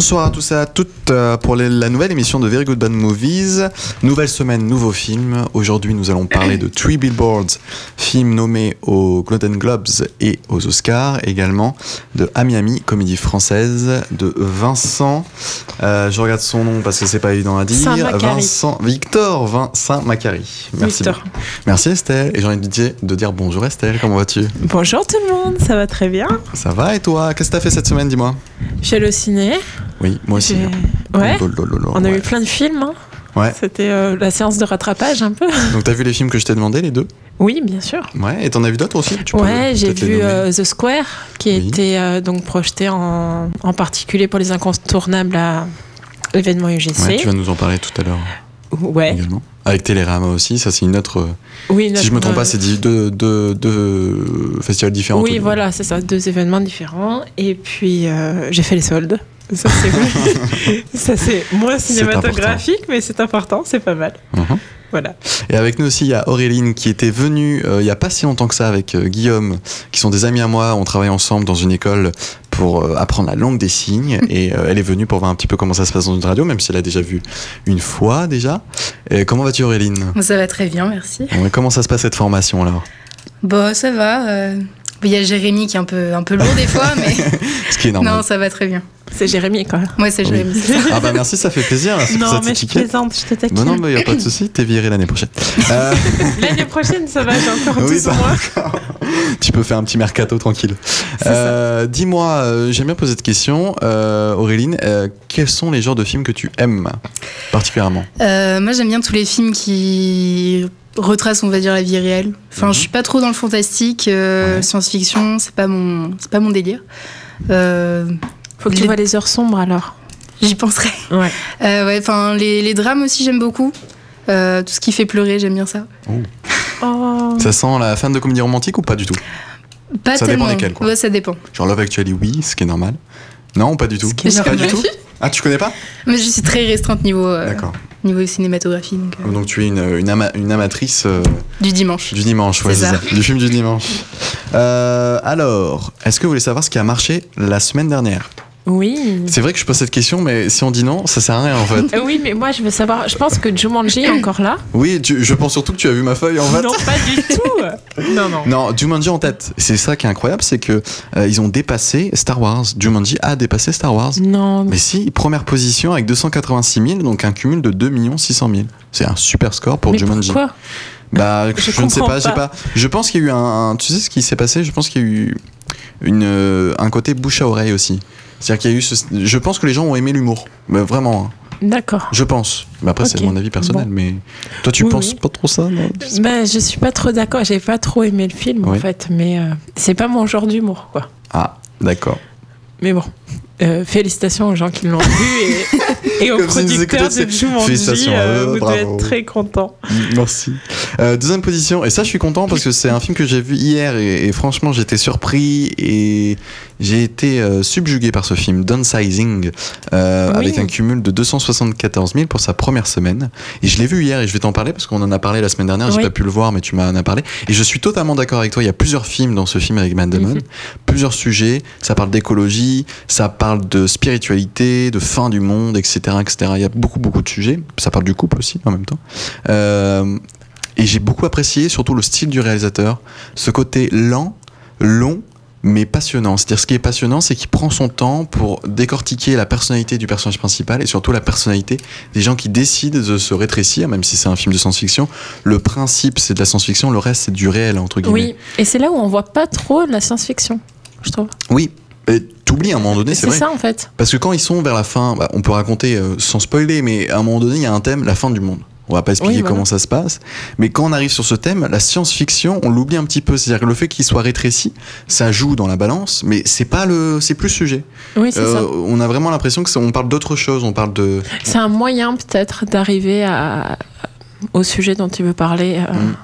Bonsoir à tous et à toutes euh, pour la nouvelle émission de Very Good Bad Movies. Nouvelle semaine, nouveau film. Aujourd'hui, nous allons parler de Three Billboards, film nommé aux Golden Globes et aux Oscars, également de À Miami, comédie française de Vincent. euh, je regarde son nom parce que c'est pas évident à dire. Vincent Victor Vincent Macari. Merci. Victor. Merci Estelle. Et j'ai envie de dire, de dire bonjour Estelle. Comment vas-tu? Bonjour tout le monde, ça va très bien. Ça va et toi? Qu'est-ce que t'as fait cette semaine? Dis-moi. Je suis allée au ciné. Oui, moi aussi. J'ai- Ouais. On a ouais. eu plein de films. hein. Ouais. C'était euh, la séance de rattrapage un peu. Donc t'as vu les films que je t'ai demandé, les deux? Oui, bien sûr. Ouais, et t'en as vu d'autres aussi? Tu Ouais, j'ai vu euh, The Square qui a Oui. été euh, donc projeté en, en particulier pour les incontournables à l'événement UGC. Ouais, tu vas nous en parler tout à l'heure Ouais. également. Avec Télérama aussi, ça c'est une autre. Oui, si je me trompe pas, c'est deux, deux, deux festivals différents. Oui, voilà, c'est ça, deux événements différents. Et puis j'ai fait les soldes. Ça c'est vrai. ça c'est moins cinématographique, mais c'est important, c'est pas mal. Mhm. Voilà. Et avec nous aussi, il y a Auréline qui était venue euh, il y a pas si longtemps que ça avec euh, Guillaume, qui sont des amis à moi. On travaille ensemble dans une école pour euh, apprendre la langue des signes. et euh, elle est venue pour voir un petit peu comment ça se passe dans une radio, même si elle a déjà vu une fois déjà. Et comment vas-tu Auréline? Ça va très bien, merci. Ouais, Comment ça se passe cette formation alors? Bon, ça va. Il y a Jérémy qui est un peu, un peu lourd des fois, mais Ce qui est normal. non, ça va très bien. C'est Jérémy quoi. Moi, c'est. Jérémy. Ah bah merci, ça fait plaisir. Pour Non, cette mais je plaisante, je te taquine. Non, non, mais il n'y a pas de souci, t'es viré l'année prochaine. Euh, L'année prochaine, ça va, j'ai encore Oui, 12 ça- mois. tu peux faire un petit mercato tranquille. Euh, Dis-moi, euh, j'aime bien poser cette question, euh, Auréline, euh, quels sont les genres de films que tu aimes particulièrement? Euh, moi, j'aime bien tous les films qui retracent, on va dire, la vie réelle. Enfin, Mhm. je suis pas trop dans le fantastique, euh, Ouais. science-fiction, c'est pas mon, c'est pas mon délire. Euh, Faut que tu Les- vois les heures sombres alors. J'y penserai. Ouais. Euh, ouais, enfin, les, les drames aussi, j'aime beaucoup. Euh, tout ce qui fait pleurer, j'aime bien ça. Oh. Ça sent la fin de comédie romantique ou pas du tout? Pas Ça dépend tellement. desquels, quoi. Ouais, ça dépend. Genre Love Actually, oui, ce qui est normal. Non, pas du tout. Ce qui est Pas du tout Ah, tu connais pas? Mais je suis très restreinte niveau, euh, D'accord. Niveau cinématographie, donc euh, Donc tu es une, une, ama- une amatrice euh, du dimanche. du dimanche, ouais, ça. Du film du dimanche. Euh, alors, est-ce que vous voulez savoir ce qui a marché la semaine dernière? Oui. C'est vrai que je pose cette question, mais si on dit non, ça sert à rien en fait. Oui, mais moi je veux savoir. Je pense que Jumanji est encore là. Oui, tu- je pense surtout que tu as vu ma feuille en fait. Non, pas du tout. Non, non. Non, Jumanji en tête. C'est ça qui est incroyable, c'est que euh, ils ont dépassé Star Wars. Jumanji a dépassé Star Wars. Non. Mais si, première position avec 286 000, donc un cumul de 2 600 000. C'est un super score pour mais Jumanji. pourquoi? Bah, Je je, ne sais comprends pas, je sais pas. pas. Je pense qu'il y a eu un, un- Tu sais ce qui s'est passé? Je pense qu'il y a eu une, euh, un côté bouche à oreille aussi. C'est-à-dire qu'il y a eu ce- Je pense que les gens ont aimé l'humour. Mais vraiment, hein. D'accord. je pense. Mais après, c'est mon avis personnel. Bon. Mais toi, tu Oui, penses oui. pas trop ça non? Ben, je suis pas trop d'accord. J'ai pas trop aimé le film en fait, mais euh, c'est pas mon genre d'humour quoi. Ah, d'accord. Mais bon, euh, félicitations aux gens qui l'ont vu et, et aux Comme producteurs de Jumanji. félicitations à euh, vous devez bravo. être très contents. Merci. Euh, deuxième position, et ça je suis content parce que c'est un film que j'ai vu hier et, et franchement j'étais surpris et j'ai été euh, subjugué par ce film, Downsizing, Oui. avec un cumul de 274 000 pour sa première semaine. Et je l'ai vu hier et je vais t'en parler parce qu'on en a parlé la semaine dernière, j'ai Oui. pas pu le voir mais tu m'en as parlé. Et je suis totalement d'accord avec toi, il y a plusieurs films dans ce film avec Matt Damon, Mhm. plusieurs sujets, ça parle d'écologie, ça parle de spiritualité, de fin du monde, etc. etc. Il y a beaucoup beaucoup de sujets, ça parle du couple aussi en même temps. Euh, et j'ai beaucoup apprécié surtout le style du réalisateur, ce côté lent, long, mais passionnant. C'est-à-dire ce qui est passionnant, c'est qu'il prend son temps pour décortiquer la personnalité du personnage principal et surtout la personnalité des gens qui décident de se rétrécir, même si c'est un film de science-fiction. Le principe, c'est de la science-fiction, le reste, c'est du réel, entre guillemets. Oui, et c'est là où on voit pas trop la science-fiction, je trouve. Oui. Et T'oublies à un moment donné, c'est C'est vrai. ça en fait. Parce que quand ils sont vers la fin, bah, on peut raconter euh, sans spoiler, mais à un moment donné, il y a un thème, la fin du monde. On va pas expliquer Oui, voilà. comment ça se passe. Mais quand on arrive sur ce thème, la science-fiction, on l'oublie un petit peu. C'est-à-dire que le fait qu'il soit rétréci, ça joue dans la balance, mais c'est pas le, c'est plus le sujet. Oui, c'est Euh, ça. on a vraiment l'impression que on parle d'autre chose. On parle de. C'est un moyen peut-être d'arriver à au sujet dont tu veux parler. euh, Mm.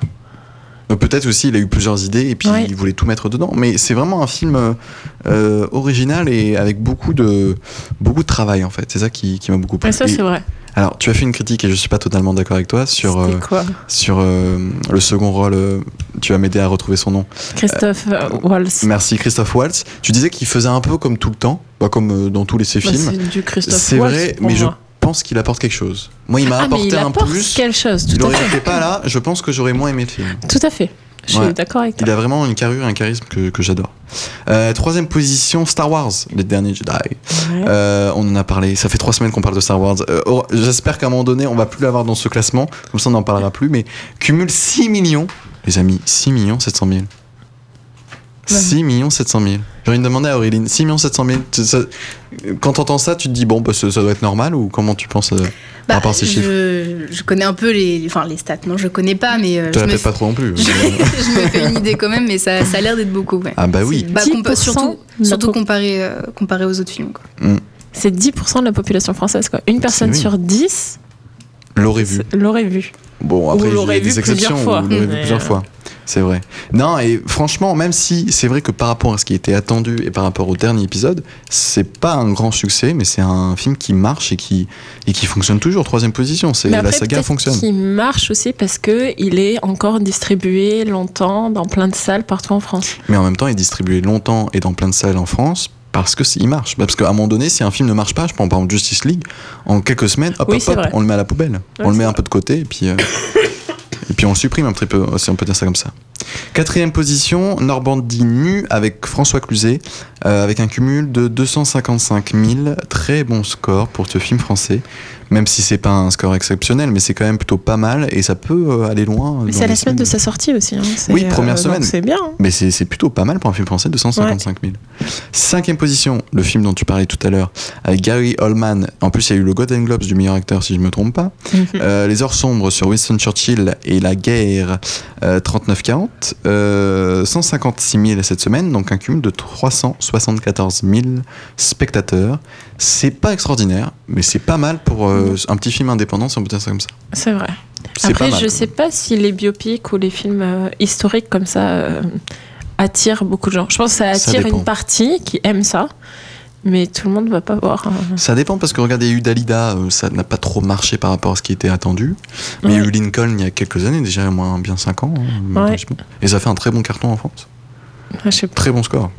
Donc Peut-être aussi il a eu plusieurs idées et puis Ouais. il voulait tout mettre dedans. Mais c'est vraiment un film euh, euh, original et avec beaucoup de beaucoup de travail en fait. C'est ça qui, qui m'a beaucoup plu. Et ça, c'est vrai. alors tu as fait une critique et je suis pas totalement d'accord avec toi sur euh, sur euh, le second rôle euh, tu vas m'aider à retrouver son nom. Christophe euh, Waltz. Merci Christophe Waltz. Tu disais qu'il faisait un peu comme tout le temps, bah, comme euh, dans tous les ses Bah, films. c'est du Christophe C'est Waltz vrai, pour mais je moi. Pense qu'il apporte quelque chose. Moi, il m'a Ah, mais apporté il un apporte plus. quelque chose, Il tout à aurait fait. été pas là, je pense que j'aurais moins aimé le film. Tout à fait. Je Ouais. suis d'accord avec Il toi. a vraiment une carrure et un charisme que, que j'adore. Euh, troisième position, Star Wars, les derniers Jedi. Ouais. Euh, on en a parlé, ça fait trois semaines qu'on parle de Star Wars. Euh, oh, J'espère qu'à un moment donné, on va plus l'avoir dans ce classement, comme ça on n'en parlera plus, mais cumule 6 millions, les amis, 6 millions 700 000. 6 millions 700 000. J'ai envie de demander à Auréline, 6 millions 700 000, tu- ça- quand t'entends ça, tu te dis, bon, bah, ça, ça doit être normal ou comment tu penses euh, Bah, rapport à ces chiffres? je, je connais un peu les, enfin, les stats. Non, je connais pas, mais euh, Tu je, la pas trop non plus. je, je me fais une idée quand même, mais ça, ça a l'air d'être beaucoup. Ouais. ah bah oui. Bah, compa- 10% surtout surtout comparé, euh, comparé aux autres films. Quoi. C'est 10% de la population française. Quoi. Une personne oui. sur 10 L'aurait vu. l'aurait vu. Bon, après, il y a des exceptions. fois. L'aurez vu plusieurs fois. C'est vrai. Non, et franchement, même si c'est vrai que par rapport à ce qui était attendu et par rapport au dernier épisode, c'est pas un grand succès, mais c'est un film qui marche et qui, et qui fonctionne toujours. Troisième position, c'est la saga fonctionne. qu'il marche aussi parce qu'il est encore distribué longtemps dans plein de salles partout en France. Mais en même temps, il est distribué longtemps et dans plein de salles en France. Parce que il marche. Parce qu'à un moment donné, si un film ne marche pas, je prends par exemple Justice League, en quelques semaines, hop, Oui, hop, hop, on le met à la poubelle. on le met un vrai. peu de côté et puis, euh, et puis on le supprime un petit peu, si on peut dire ça comme ça. Quatrième position, Normandie nu avec François Cluzet, euh, avec un cumul de 255 000. Très bon score pour ce film français. Même si c'est pas un score exceptionnel, mais c'est quand même plutôt pas mal et ça peut euh, aller loin. Mais c'est les la semaine de sa sortie aussi. hein. Oui, première donc semaine. C'est bien. hein. Mais c'est plutôt pas mal pour un film français, 255 000. Cinquième position, le film dont tu parlais tout à l'heure, avec Gary Oldman. En plus, il y a eu le Golden Globes du meilleur acteur, si je me trompe pas. Mhm. Euh, les heures sombres sur Winston Churchill et la guerre euh, 39-40. Euh, 156 000 cette semaine, donc un cumul de 374 000 spectateurs. C'est pas extraordinaire, mais c'est pas mal pour euh, un petit film indépendant, si on peut dire ça comme ça. C'est vrai. Après, je sais pas si les biopics ou les films euh, historiques comme ça euh, attirent beaucoup de gens. Je pense que ça attire une partie qui aime ça, mais tout le monde va pas voir. euh. Ça dépend parce que regardez, il y a eu Dalida, ça n'a pas trop marché par rapport à ce qui était attendu. Mais il y a eu Lincoln il y a quelques années, déjà au moins bien 5 ans. hein, Ouais. Et ça fait un très bon carton en France. Je sais pas. Très bon score.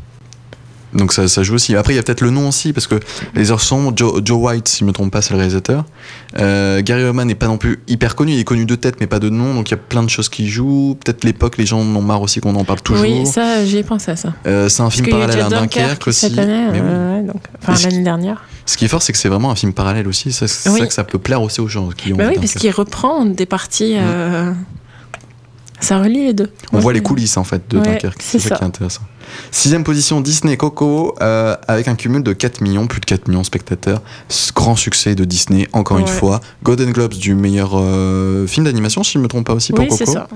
Donc ça, ça joue aussi. Après, il y a peut-être le nom aussi, parce que Les Heures Sombres, Joe, Joe White, si je ne me trompe pas, c'est le réalisateur. Euh, Gary Oldman n'est pas non plus hyper connu, il est connu de tête, mais pas de nom, donc il y a plein de choses qui jouent. Peut-être l'époque, les gens en ont marre aussi qu'on en parle toujours. Oui, ça, j'y ai pensé à ça. Euh, c'est un Parce film parallèle à Dunkerque aussi. cette année, Mais oui. euh, ouais, donc, enfin Et ce l'année dernière. Ce qui est fort, c'est que c'est vraiment un film parallèle aussi. C'est Oui. ça que ça peut plaire aussi aux gens qui ont Bah oui, parce qu'il reprend des parties. euh, Ça relie les deux. On Ouais. voit les coulisses en fait de Ouais, Dunkerque, c'est ça, ça. qui est intéressant. Sixième position, Disney Coco, euh, avec un cumul de 4 millions, plus de 4 millions de spectateurs. Grand succès de Disney, encore une fois. Golden Globes du meilleur euh, film d'animation, si je ne me trompe pas aussi, pour Oui, c'est Coco. ça.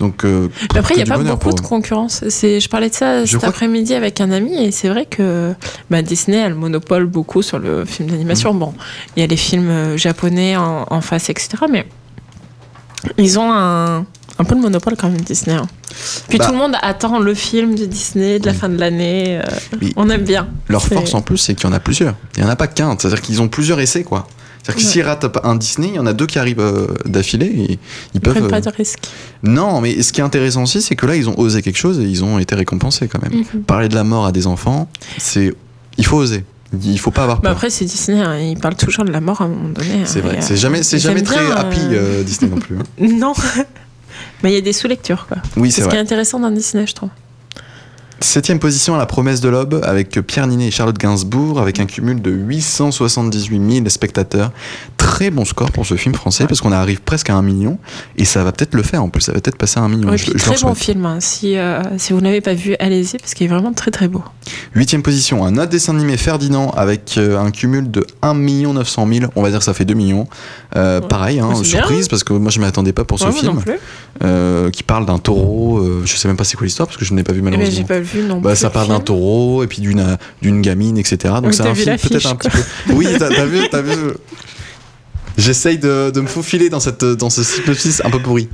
Donc, euh, Mais après, il n'y a pas beaucoup de concurrence. Je parlais de ça Je cet après-midi avec un ami et c'est vrai que bah, Disney a le monopole beaucoup sur le film d'animation. Bon, il y a les films japonais en, en face, etc. Mais ils ont un, un peu le monopole quand même, Disney. hein. Puis Bah. tout le monde attend le film de Disney de la Oui. fin de l'année. euh, Oui. on aime bien. Leur force en plus, c'est qu'il y en a plusieurs. Il n'y en a pas qu'un. C'est-à-dire qu'ils ont plusieurs essais, quoi. C'est-à-dire que Ouais. s'ils ratent un Disney, il y en a deux qui arrivent euh, d'affilée ils Ils peuvent. prennent pas euh, de risques. Non, mais ce qui est intéressant aussi, c'est que là, ils ont osé quelque chose et ils ont été récompensés quand même. Mhm. Parler de la mort à des enfants, c'est. Il faut oser. Il faut pas avoir Bah peur. après, c'est Disney, hein, ils parlent toujours de la mort à un moment donné. c'est hein, vrai. C'est jamais, c'est jamais aiment très bien, happy euh, Disney non plus. hein. Non. Mais il y a des sous-lectures, quoi. Oui, C'est ce qui est intéressant dans Disney, je trouve. Septième position à la promesse de l'aube avec Pierre Ninet et Charlotte Gainsbourg avec un cumul de 878 000 spectateurs. Très bon score pour ce film français parce qu'on arrive presque à un million et ça va peut-être le faire en plus. Ça va peut-être passer à un million. Oui, Je- très bon film. hein. Si, euh, si vous n'avez pas vu, allez-y, parce qu'il est vraiment très très beau. Huitième position, un autre dessin animé Ferdinand avec euh, un cumul de 1 900 000. On va dire que ça fait 2 millions. Euh, Ouais. Pareil, hein, Ouais, bien. surprise parce que moi je m'attendais pas pour ce Ouais, film qui parle d'un taureau. je sais même pas c'est quoi l'histoire parce que je ne l'ai pas vu Eh ben, malheureusement. Vu non Bah, plus. ça le parle d'un taureau et puis d'une euh, d'une gamine, etc. Donc c'est un film peut-être un petit peu. Oui, t'as t'as vu, t'as vu. J'essaye de, de me faufiler dans, cette, dans ce synopsis un peu pourri.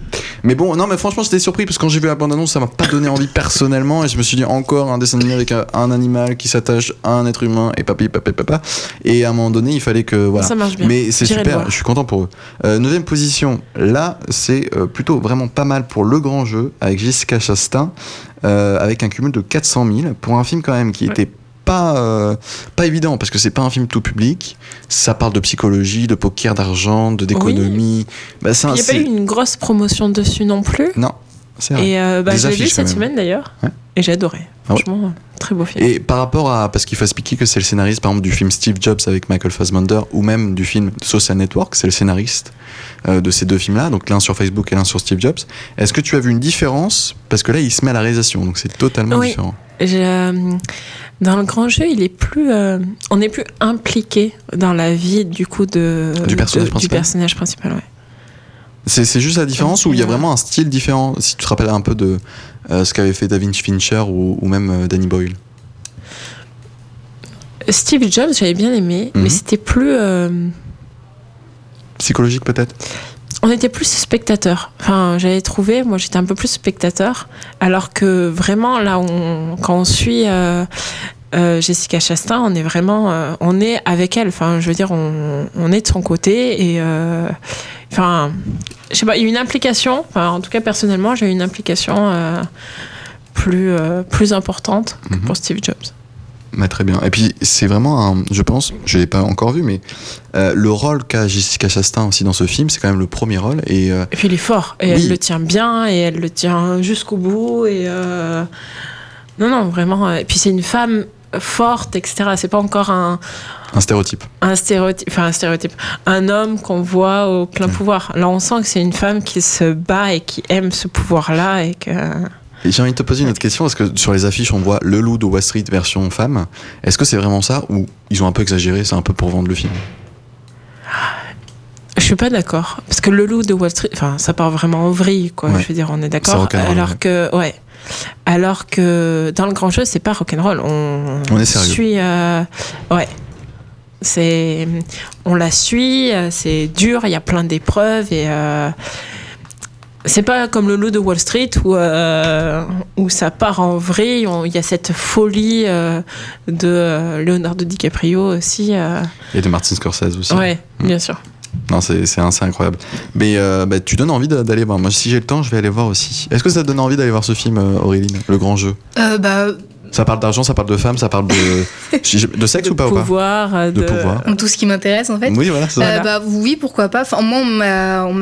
Mais bon, non, mais franchement, j'étais surpris parce que quand j'ai vu la bande-annonce, ça m'a pas donné envie personnellement. Et je me suis dit, encore un dessin animé avec un, un animal qui s'attache à un être humain et papi, papi, papa. Et à un moment donné, il fallait que. Voilà. Ça marche bien. Mais c'est J'irai super, je suis content pour eux. Euh, neuvième position, là, c'est euh, plutôt vraiment pas mal pour le grand jeu avec Jessica Chastain, euh, avec un cumul de 400 000 pour un film quand même qui Ouais. était pas, euh, pas évident parce que c'est pas un film tout public. Ça parle de psychologie, de poker, d'argent, de d'économie. Bah, Il n'y a pas eu une grosse promotion dessus non plus. Non, c'est vrai. Et euh, bah, l'ai vu cette même. semaine d'ailleurs. Ouais. Et j'ai adoré. Ah ouais Franchement, très beau film. Et par rapport à. Parce qu'il faut expliquer que c'est le scénariste, par exemple, du film Steve Jobs avec Michael Fassbender, ou même du film Social Network, c'est le scénariste euh, de ces deux films-là, donc l'un sur Facebook et l'un sur Steve Jobs. Est-ce que tu as vu une différence? Parce que là, il se met à la réalisation, donc c'est totalement Oui. différent. Je- euh, dans le grand jeu, il est plus, euh, on est plus impliqué dans la vie du coup de Du personnage de- principal. personnage principal, ouais. C'est juste la différence où il y a vraiment un style différent, si tu te rappelles un peu de ce qu'avait fait David Fincher ou, ou même euh, Danny Boyle. Steve Jobs, j'avais bien aimé, Mhm. mais c'était plus, euh, Psychologique peut-être? On était plus spectateur. Enfin, j'avais trouvé, moi j'étais un peu plus spectateur, alors que vraiment là, on, quand on suit euh, euh, Jessica Chastain, on est vraiment, euh, on est avec elle. Enfin, je veux dire, on, on est de son côté et, euh, enfin, je sais pas, il y a une implication. Enfin, en tout cas, personnellement, j'ai eu une implication plus plus importante que Mhm. pour Steve Jobs. Ouais, très bien. Et puis c'est vraiment un, je pense, je l'ai pas encore vu, mais euh, le rôle qu'a Jessica Chastain aussi dans ce film, c'est quand même le premier rôle. Et euh, Et puis il est fort et Oui. elle le tient bien et elle le tient jusqu'au bout et euh, non non vraiment. Et puis c'est une femme forte etc. C'est pas encore un, un stéréotype. un stéréotype, enfin un stéréotype, un homme qu'on voit au plein Mm. pouvoir. Là on sent que c'est une femme qui se bat et qui aime ce pouvoir là et que j'ai envie de te poser une autre question, parce que sur les affiches, on voit le loup de Wall Street version femme. Est-ce que c'est vraiment ça ou ils ont un peu exagéré, c'est un peu pour vendre le film? Je suis pas d'accord parce que le loup de Wall Street, enfin ça part vraiment en vrille quoi. Ouais. Je veux dire on est d'accord. Alors que ouais. Alors que dans le grand jeu, c'est pas rock'n'roll. On, On est sérieux. Suit, euh, ouais. C'est, on la suit. euh, C'est dur. Il y a plein d'épreuves et euh, c'est pas comme le loup de Wall Street où euh, où ça part en vrille. On- Il y a cette folie euh, de Leonardo DiCaprio aussi. Et de Martin Scorsese aussi. ouais, bien sûr. Non, c'est incroyable. Mais euh, bah, tu donnes envie d'a- d'aller voir. Moi, si j'ai le temps, je vais aller voir aussi. Est-ce que ça te donne envie d'aller voir ce film, euh, Auréline Le grand jeu? Euh, bah, Ça parle d'argent, ça parle de femmes, ça parle de, sexe de ou pas ou pas? pouvoir, De pouvoir. tout ce qui m'intéresse en fait. Oui, voilà, ça. Euh, bah, oui, pourquoi pas. Enfin, moi, on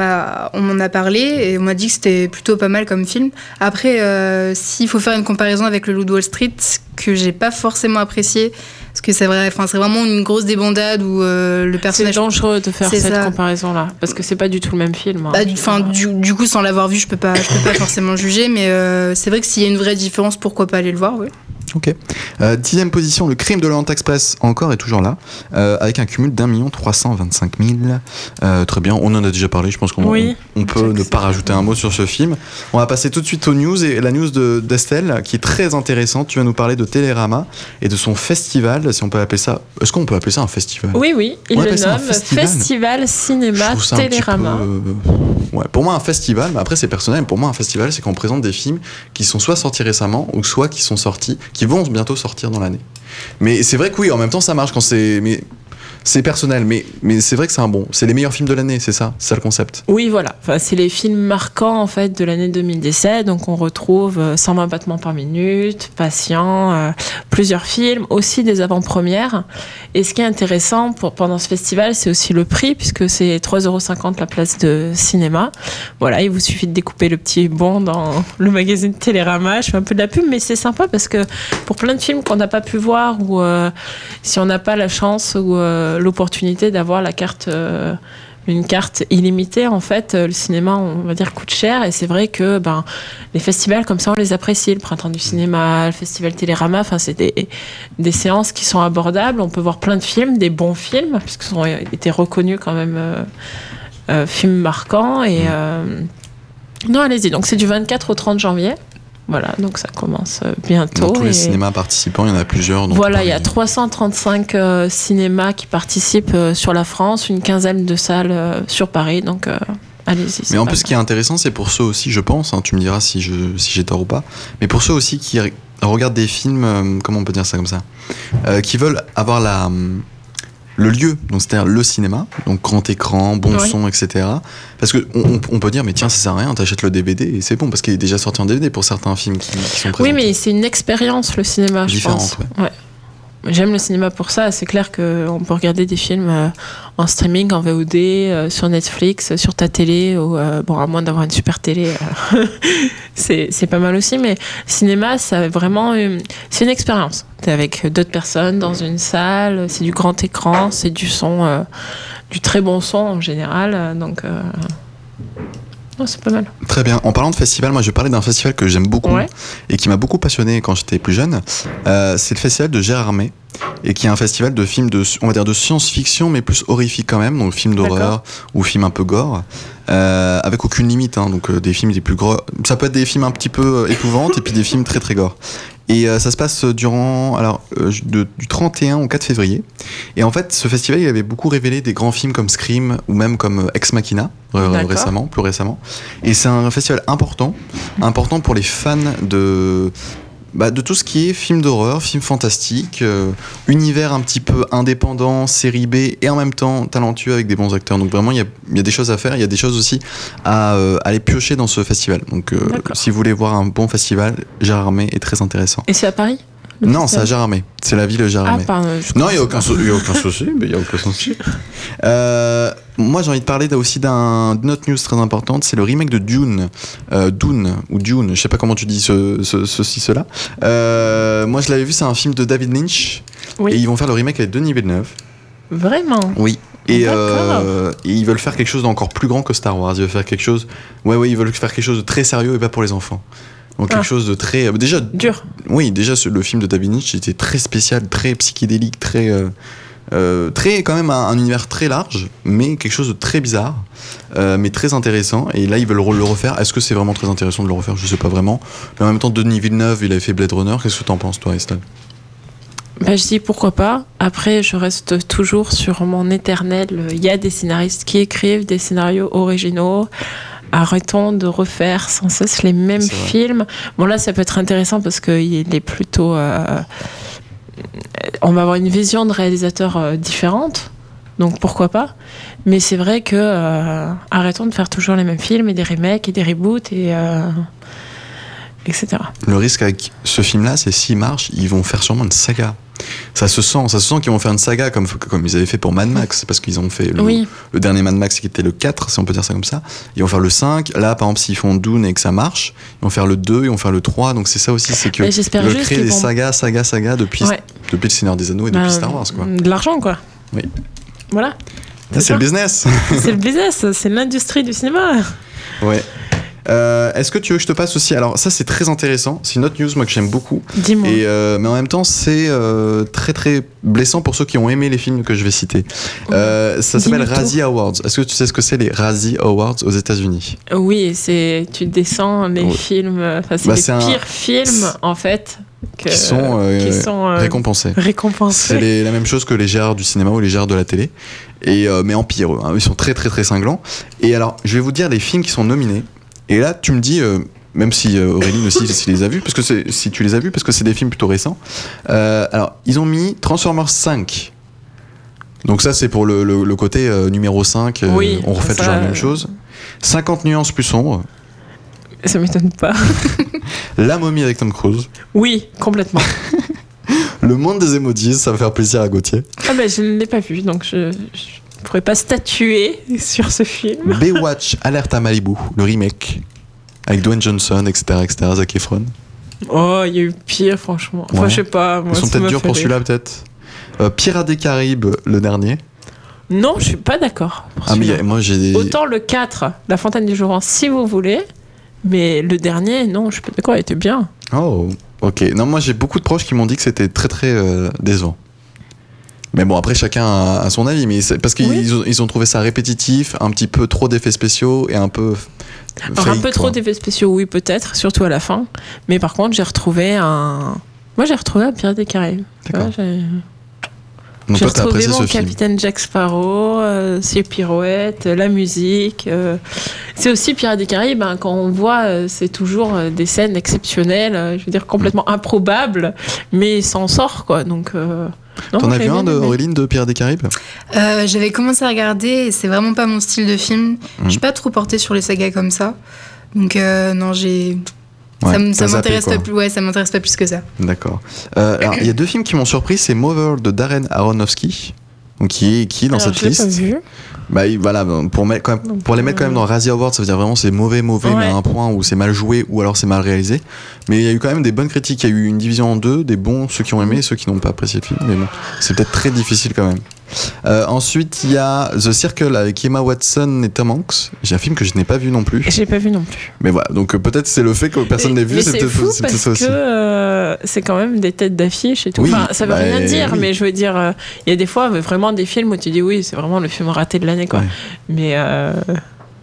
m'en a parlé et on m'a dit que c'était plutôt pas mal comme film. Après, euh, s'il faut faire une comparaison avec le Loup de Wall Street, que j'ai pas forcément apprécié, parce que c'est vrai, enfin, c'est vraiment une grosse débandade où euh, le C'est personnage. dangereux de faire C'est cette comparaison-là parce que c'est pas du tout le même film. hein. Bah, du, enfin, du, du coup, sans l'avoir vu, je peux pas, je peux pas forcément juger, mais euh, c'est vrai que s'il y a une vraie différence, pourquoi pas aller le voir, oui. Ok. Euh, dixième position, le crime de l'Orient Express, encore et toujours là, euh, avec un cumul d'un million trois cent vingt-cinq mille. Euh, très bien, on en a déjà parlé, je pense qu'on Oui. on, on peut ne pas rajouter un mot sur ce film. On va passer tout de suite aux news, et la news de- d'Estelle, qui est très intéressante. Tu vas nous parler de Télérama et de son festival, si on peut appeler ça... Est-ce qu'on peut appeler ça un festival? Oui, oui, il le nomme festival. Cinéma Télérama. peu, ouais, pour moi, un festival, mais après c'est personnel, pour moi, un festival, c'est qu'on présente des films qui sont soit sortis récemment, ou soit qui sont sortis, qui vont bientôt sortir dans l'année. Mais c'est vrai que oui, en même temps, ça marche quand c'est. C'est personnel, mais, mais c'est vrai que c'est un bon. C'est les meilleurs films de l'année, c'est ça C'est ça le concept. Oui, voilà. Enfin, c'est les films marquants en fait de l'année 2017. Donc on retrouve euh, 120 battements par minute, Patient, euh, plusieurs films, aussi des avant-premières. Et ce qui est intéressant pour, pendant ce festival, c'est aussi le prix puisque c'est 3,50€ la place de cinéma. Voilà, il vous suffit de découper le petit bon dans le magazine Télérama. Je fais un peu de la pub, mais c'est sympa parce que pour plein de films qu'on n'a pas pu voir ou euh, si on n'a pas la chance ou euh, l'opportunité d'avoir la carte. euh, une carte illimitée en fait euh, le cinéma on va dire coûte cher. Et c'est vrai que ben les festivals comme ça on les apprécie. Le printemps du cinéma le festival Télérama c'est des, des séances qui sont abordables. On peut voir plein de films des bons films puisqu'ils ont été reconnus quand même euh, euh, films marquants et euh, non allez-y. Donc c'est du 24 au 30 janvier Voilà, donc ça commence euh, bientôt. Dans tous les cinémas participants, il y en a plusieurs. Voilà, il y a Paris. 335 euh, cinémas qui participent euh, sur la France, une quinzaine de salles euh, sur Paris, donc allez-y. Mais en plus, ce qui est intéressant, c'est pour ceux aussi, je pense, hein, tu me diras si je si j'ai tort ou pas, mais pour ceux aussi qui re- regardent des films, comment on peut dire ça comme ça, qui veulent avoir la hum, le lieu, donc c'est-à-dire le cinéma, donc grand écran, bon Oui. son, etc. Parce que on, peut dire, mais tiens, ça sert à rien, t'achètes le DVD et c'est bon, parce qu'il est déjà sorti en DVD pour certains films qui, qui sont présentés. Oui, mais c'est une expérience, le cinéma, je Différente, pense. Ouais. J'aime le cinéma pour ça. C'est clair qu'on peut regarder des films euh, en streaming, en VOD, euh, sur Netflix, euh, sur ta télé, ou, bon, à moins d'avoir une super télé, c'est pas mal aussi. Mais cinéma, c'est vraiment c'est une expérience. T'es avec d'autres personnes dans une salle, c'est du grand écran, c'est du son, du très bon son en général. Donc, non, c'est pas mal. Très bien. En parlant de festival, moi je vais parler d'un festival que j'aime beaucoup Ouais. et qui m'a beaucoup passionné quand j'étais plus jeune. Euh, c'est le festival de Gérardmer et qui est un festival de films de, on va dire de science-fiction mais plus horrifique quand même, donc films d'horreur ou films un peu gore, euh, avec aucune limite. hein, donc euh, des films les plus gros. Ça peut être des films un petit peu épouvantes et puis des films très très gore. Et euh, ça se passe durant alors euh, de- du 31 au 4 février. Et en fait, ce festival, il avait beaucoup révélé des grands films comme Scream ou même comme euh, Ex Machina euh, récemment, plus récemment. Et c'est un festival important, important pour les fans de bah, de tout ce qui est film d'horreur, film fantastique, euh, univers un petit peu indépendant, série B et en même temps talentueux avec des bons acteurs. Donc vraiment, il y a, il y a des choses à faire, il y a des choses aussi à euh, aller piocher dans ce festival. Donc euh, si vous voulez voir un bon festival, Gérardmer est très intéressant. Et c'est à Paris? Non, c'est à Gérardmer. C'est la ville de Ah, pardon. je Non, il n'y a aucun, souci. mais y a aucun souci. Euh, moi, j'ai envie de parler aussi d'un- d'une autre news très importante. C'est le remake de Dune. Euh, Dune, ou Dune, je sais pas comment tu dis ce, ce- ceci, cela. Euh, moi, je l'avais vu, c'est un film de David Lynch. Oui. Et ils vont faire le remake avec Denis Villeneuve. Vraiment? Oui. Et, D'accord. euh, et ils veulent faire quelque chose d'encore plus grand que Star Wars. Ils veulent faire quelque chose. Ouais, ouais, ils veulent faire quelque chose de très sérieux et pas pour les enfants. Donc quelque Ah. chose de très. euh, Déjà, dur. oui, déjà le film de Lynch était très spécial, très psychédélique, très, euh, euh, très quand même un, un univers très large, mais quelque chose de très bizarre, euh, mais très intéressant. Et là, ils veulent le refaire. Est-ce que c'est vraiment très intéressant de le refaire? Je sais pas vraiment. Mais en même temps, Denis Villeneuve, il avait fait Blade Runner. Qu'est-ce que t'en penses, toi, Estelle? Bah, je dis pourquoi pas. Après, je reste toujours sur mon éternel. Il y a des scénaristes qui écrivent des scénarios originaux. Arrêtons de refaire sans cesse les mêmes films. Bon, là, ça peut être intéressant parce qu'il est plutôt. euh, on va avoir une vision de réalisateur euh, différente. Donc pourquoi pas Mais c'est vrai que euh, arrêtons de faire toujours les mêmes films et des remakes et des reboots et euh, etc. Le risque avec ce film-là, c'est s'il marche, ils vont faire sûrement une saga. Ça se sent, ça se sent qu'ils vont faire une saga comme, comme ils avaient fait pour Mad Max, parce qu'ils ont fait le, Oui, le dernier Mad Max qui était le 4, si on peut dire ça comme ça. Ils vont faire le 5. Là, par exemple, s'ils font Dune et que ça marche, ils vont faire le 2, ils vont faire le 3. Donc c'est ça aussi, c'est que ils veulent créer des vont- sagas, sagas, sagas depuis, Ouais. depuis le Seigneur des Anneaux et depuis Ben, Star Wars. Quoi. De l'argent, quoi. Oui. Voilà. Là, c'est le business. C'est le business, c'est l'industrie du cinéma. ouais. Euh, Est-ce que tu veux que je te passe aussi? Alors ça c'est très intéressant, c'est une autre news moi que j'aime beaucoup, Dis-moi. euh, mais en même temps c'est euh, très très blessant pour ceux qui ont aimé les films que je vais citer. Ça s'appelle. Razzie Awards. Est-ce que tu sais ce que c'est les Razzie Awards aux États-Unis? Oui, c'est tu descends les Ouais. films, c'est Bah, les un- pires films en fait que- Qui sont, euh, qui sont, euh, Récompensés. C'est récompensés. la même chose que les Gérards du cinéma ou les Gérards de la télé, et euh, mais en pire. hein. Ils sont très très très cinglants. Et alors, je vais vous dire les films qui sont nominés. Et là, tu me dis, euh, même si euh, Aurélie aussi si les a vus, parce que c'est- si tu les as vus, parce que c'est des films plutôt récents. Euh, alors, ils ont mis Transformers 5. Donc ça, c'est pour le, le- le côté euh, numéro 5. euh, Oui, on refait ça, toujours la même chose. 50 nuances plus sombres. Ça m'étonne pas. La momie avec Tom Cruise. Oui, complètement. Le monde des emojis, ça va faire plaisir à Gauthier. ah ben je ne l'ai pas vu, donc je je pourrais pas statuer sur ce film. Baywatch, Alerte à Malibu, le remake. Avec Dwayne Johnson, etc., etc., Zac Efron. Oh, il y a eu pire, franchement. Enfin, Ouais. je sais pas. Moi, Ils sont peut-être durs pour celui-là, peut-être. Euh, Pirates des Caraïbes, le dernier. Non, je suis pas d'accord. Ah, mais moi j'ai. Autant le 4, La Fontaine du Jour, si vous voulez, mais le dernier, non, je suis pas d'accord, il était bien. Oh, ok. Non, moi j'ai beaucoup de proches qui m'ont dit que c'était très très euh, décevant. Mais bon, après, chacun a, a son avis. Mais parce qu'ils Oui. ont, ils ont trouvé ça répétitif, un petit peu trop d'effets spéciaux et un peu. Alors, un fake, peu trop d'effets spéciaux, oui, peut-être, surtout à la fin. Mais par contre, j'ai retrouvé un. Moi, j'ai retrouvé un Pirate des Caraïbes. D'accord. j'ai- Donc retrouvé mon capitaine Jack Sparrow, euh, ses pirouettes, la musique. euh. C'est aussi Pirates des Caraïbes, hein, quand on voit, euh, c'est toujours des scènes exceptionnelles, je veux dire complètement improbables, mais s'en sort quoi. Donc, T'en as vu un de. Auréline de Pierre des Caraïbes? Euh, J'avais commencé à regarder et c'est vraiment pas mon style de film. Mhm. Je suis pas trop portée sur les sagas comme ça. Donc euh, non, j'ai. Ouais, ça m'intéresse pas plus. Ouais, ça m'intéresse pas plus que ça. D'accord. Euh, alors, il y a deux films qui m'ont surpris c'est Mover de Darren Aronofsky. Donc, qui est, qui est dans Alors, cette je l'ai pas liste vu. Bah il- voilà, pour, mettre quand même- Donc, pour les mettre quand même euh, dans Razzie Award, ça veut dire vraiment c'est mauvais, mauvais, mais à un point où c'est mal joué ou alors c'est mal réalisé. Mais il y a eu quand même des bonnes critiques. Il y a eu une division en deux, des bons, ceux qui ont aimé et ceux qui n'ont pas apprécié le film. Mais bon, c'est peut-être très difficile quand même. Euh, ensuite, il y a The Circle avec Emma Watson et Tom Hanks. J'ai un film que je n'ai pas vu non plus. J'ai pas vu non plus. Mais voilà, donc euh, peut-être c'est le fait que personne n'ait vu, c'est peut-être parce ça aussi. que euh, c'est quand même des têtes d'affiche et tout. Oui, enfin, ça veut bah, rien dire, oui. mais je veux dire, il y a des fois vraiment des films où tu dis oui, c'est vraiment le film raté de l'année quoi. Ouais. Mais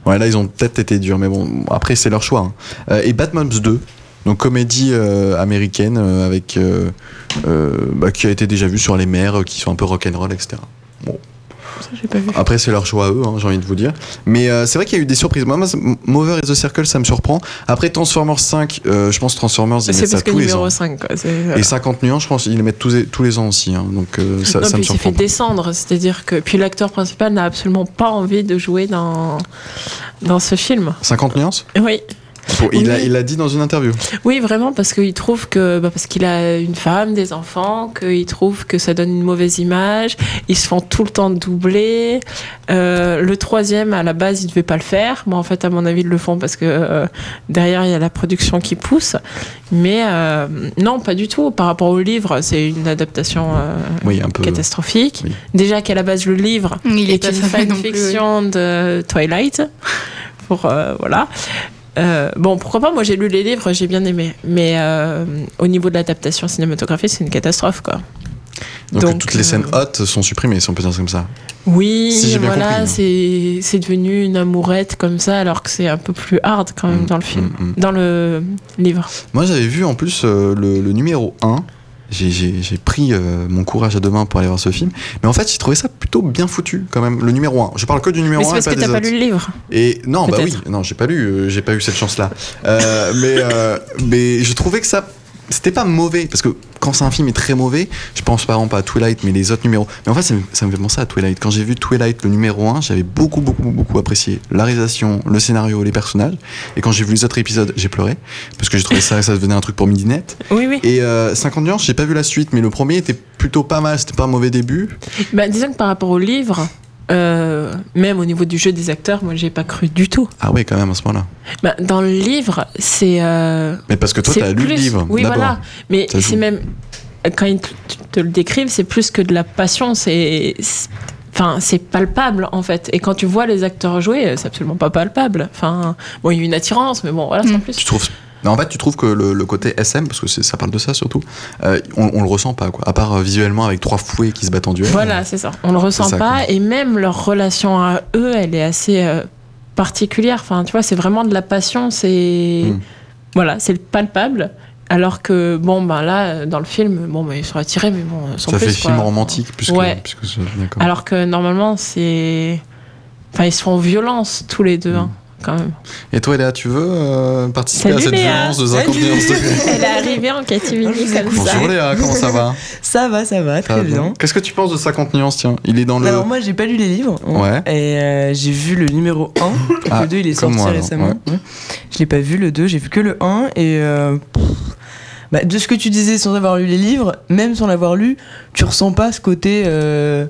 Ouais, là, ils ont peut-être été durs, mais bon, après, c'est leur choix. hein. Et Batman 2, donc comédie euh, américaine euh, avec euh, bah, qui a été déjà vue sur les mers, qui sont un peu rock'n'roll, etc. ça j'ai pas vu. Après, c'est leur choix à eux, hein, j'ai envie de vous dire. Mais euh, c'est vrai qu'il y a eu des surprises. Moi, ça- Mover et The Circle, ça me surprend. Après, Transformers 5, euh, je pense Transformers, ils mettent ça tous les ans. 5 quoi. Et 50 nuances, je pense, ils les mettent tous, les- tous les ans aussi. hein. donc euh, ça, non, ça me puis il s'est fait surprend. descendre, c'est-à-dire que puis l'acteur principal n'a absolument pas envie de jouer dans dans ce film. 50 nuances? Oui, il l'a il l'a dit dans une interview. oui vraiment parce qu'il trouve que bah, parce qu'il a une femme, des enfants, qu'il trouve que ça donne une mauvaise image. Ils se font tout le temps doubler. Euh, le troisième à la base il devait pas le faire. Moi en fait à mon avis ils le font parce que euh, derrière il y a la production qui pousse. Mais euh, non pas du tout. Par rapport au livre c'est une adaptation. euh, Oui, un peu. catastrophique. oui. Déjà qu'à la base le livre Il est, est une fanfiction de Twilight. Pour euh, voilà. Euh, bon, pourquoi pas Moi, j'ai lu les livres, j'ai bien aimé. Mais euh, au niveau de l'adaptation cinématographique, c'est une catastrophe, quoi. Donc, Donc, toutes les euh, scènes hautes sont supprimées, si on peut dire comme ça. Oui, Si voilà, compris. c'est devenu une amourette comme ça, alors que c'est un peu plus hard quand même Mm, dans le film, mm, mm. dans le livre. Moi, j'avais vu en plus le, le numéro 1. J'ai- pris euh, mon courage à deux mains pour aller voir ce film. Mais en fait, j'ai trouvé ça plutôt bien foutu quand même. Le numéro 1. Je parle que du numéro Mais c'est 1 parce que t'as pas lu le livre. Et non, bah oui, non, j'ai pas lu, euh, j'ai pas eu cette chance-là. Euh, mais, mais je trouvais que ça, c'était pas mauvais parce que quand c'est un film est très mauvais, je pense par exemple pas à Twilight, mais les autres numéros. Mais en fait, ça me, ça me fait penser à Twilight. Quand j'ai vu Twilight, le numéro 1, j'avais beaucoup, beaucoup, beaucoup apprécié la réalisation, le scénario, les personnages. Et quand j'ai vu les autres épisodes, j'ai pleuré parce que j'ai trouvé ça, ça devenait un truc pour midinette. Oui, oui. Et euh, 50 nuances, j'ai pas vu la suite, mais le premier était plutôt pas mal. C'était pas un mauvais début. Bah, disons que par rapport au livre, euh, même au niveau du jeu des acteurs, moi, j'ai pas cru du tout. Ah ouais, quand même à ce moment-là. Bah, dans le livre, c'est. euh, Mais parce que toi, c'est t'as lu le plus- livre. Oui, d'abord. voilà. Mais c'est même. Quand ils te, le décrivent, c'est plus que de la passion, c'est. Enfin, c'est palpable en fait. Et quand tu vois les acteurs jouer, c'est absolument pas palpable. Enfin, bon, il y a une attirance, mais bon, voilà, sans Mm. plus. Tu trouves Non, en fait, tu trouves que le, le côté SM, parce que ça parle de ça surtout, euh, on, on le ressent pas, quoi. À part euh, visuellement avec trois fouets qui se battent en duel. Voilà, c'est ça. On le ressent ça, pas. quoi. Et même leur relation à eux, elle est assez euh, particulière. Enfin, tu vois, c'est vraiment de la passion. C'est. Mm. Voilà, c'est le palpable. Alors que, bon, ben là, dans le film, bon, ben, ils sont attirés, mais bon, sans Ça plus, fait quoi. film romantique, plus que. Ouais. Alors que normalement, c'est. Enfin, ils se font violence tous les deux, hein, quand même. Et toi, Léa, tu veux euh, participer Salut, à cette Léa. violence de 50 Salut. nuances degrés Elle est arrivée en catimini comme écoute. ça. Bonjour Léa, comment ça va Ça va, ça va, Ça très va bien. Qu'est-ce que tu penses de 50 nuances Tiens, il est dans le. Alors moi j'ai pas lu les livres Ouais. et euh, j'ai vu le numéro 1 et Ah, le 2 il est sorti moi, récemment. Ouais. Je l'ai pas vu le 2, j'ai vu que le 1 et euh, pff, bah, de ce que tu disais sans avoir lu les livres, même sans l'avoir lu, tu ressens pas ce côté euh,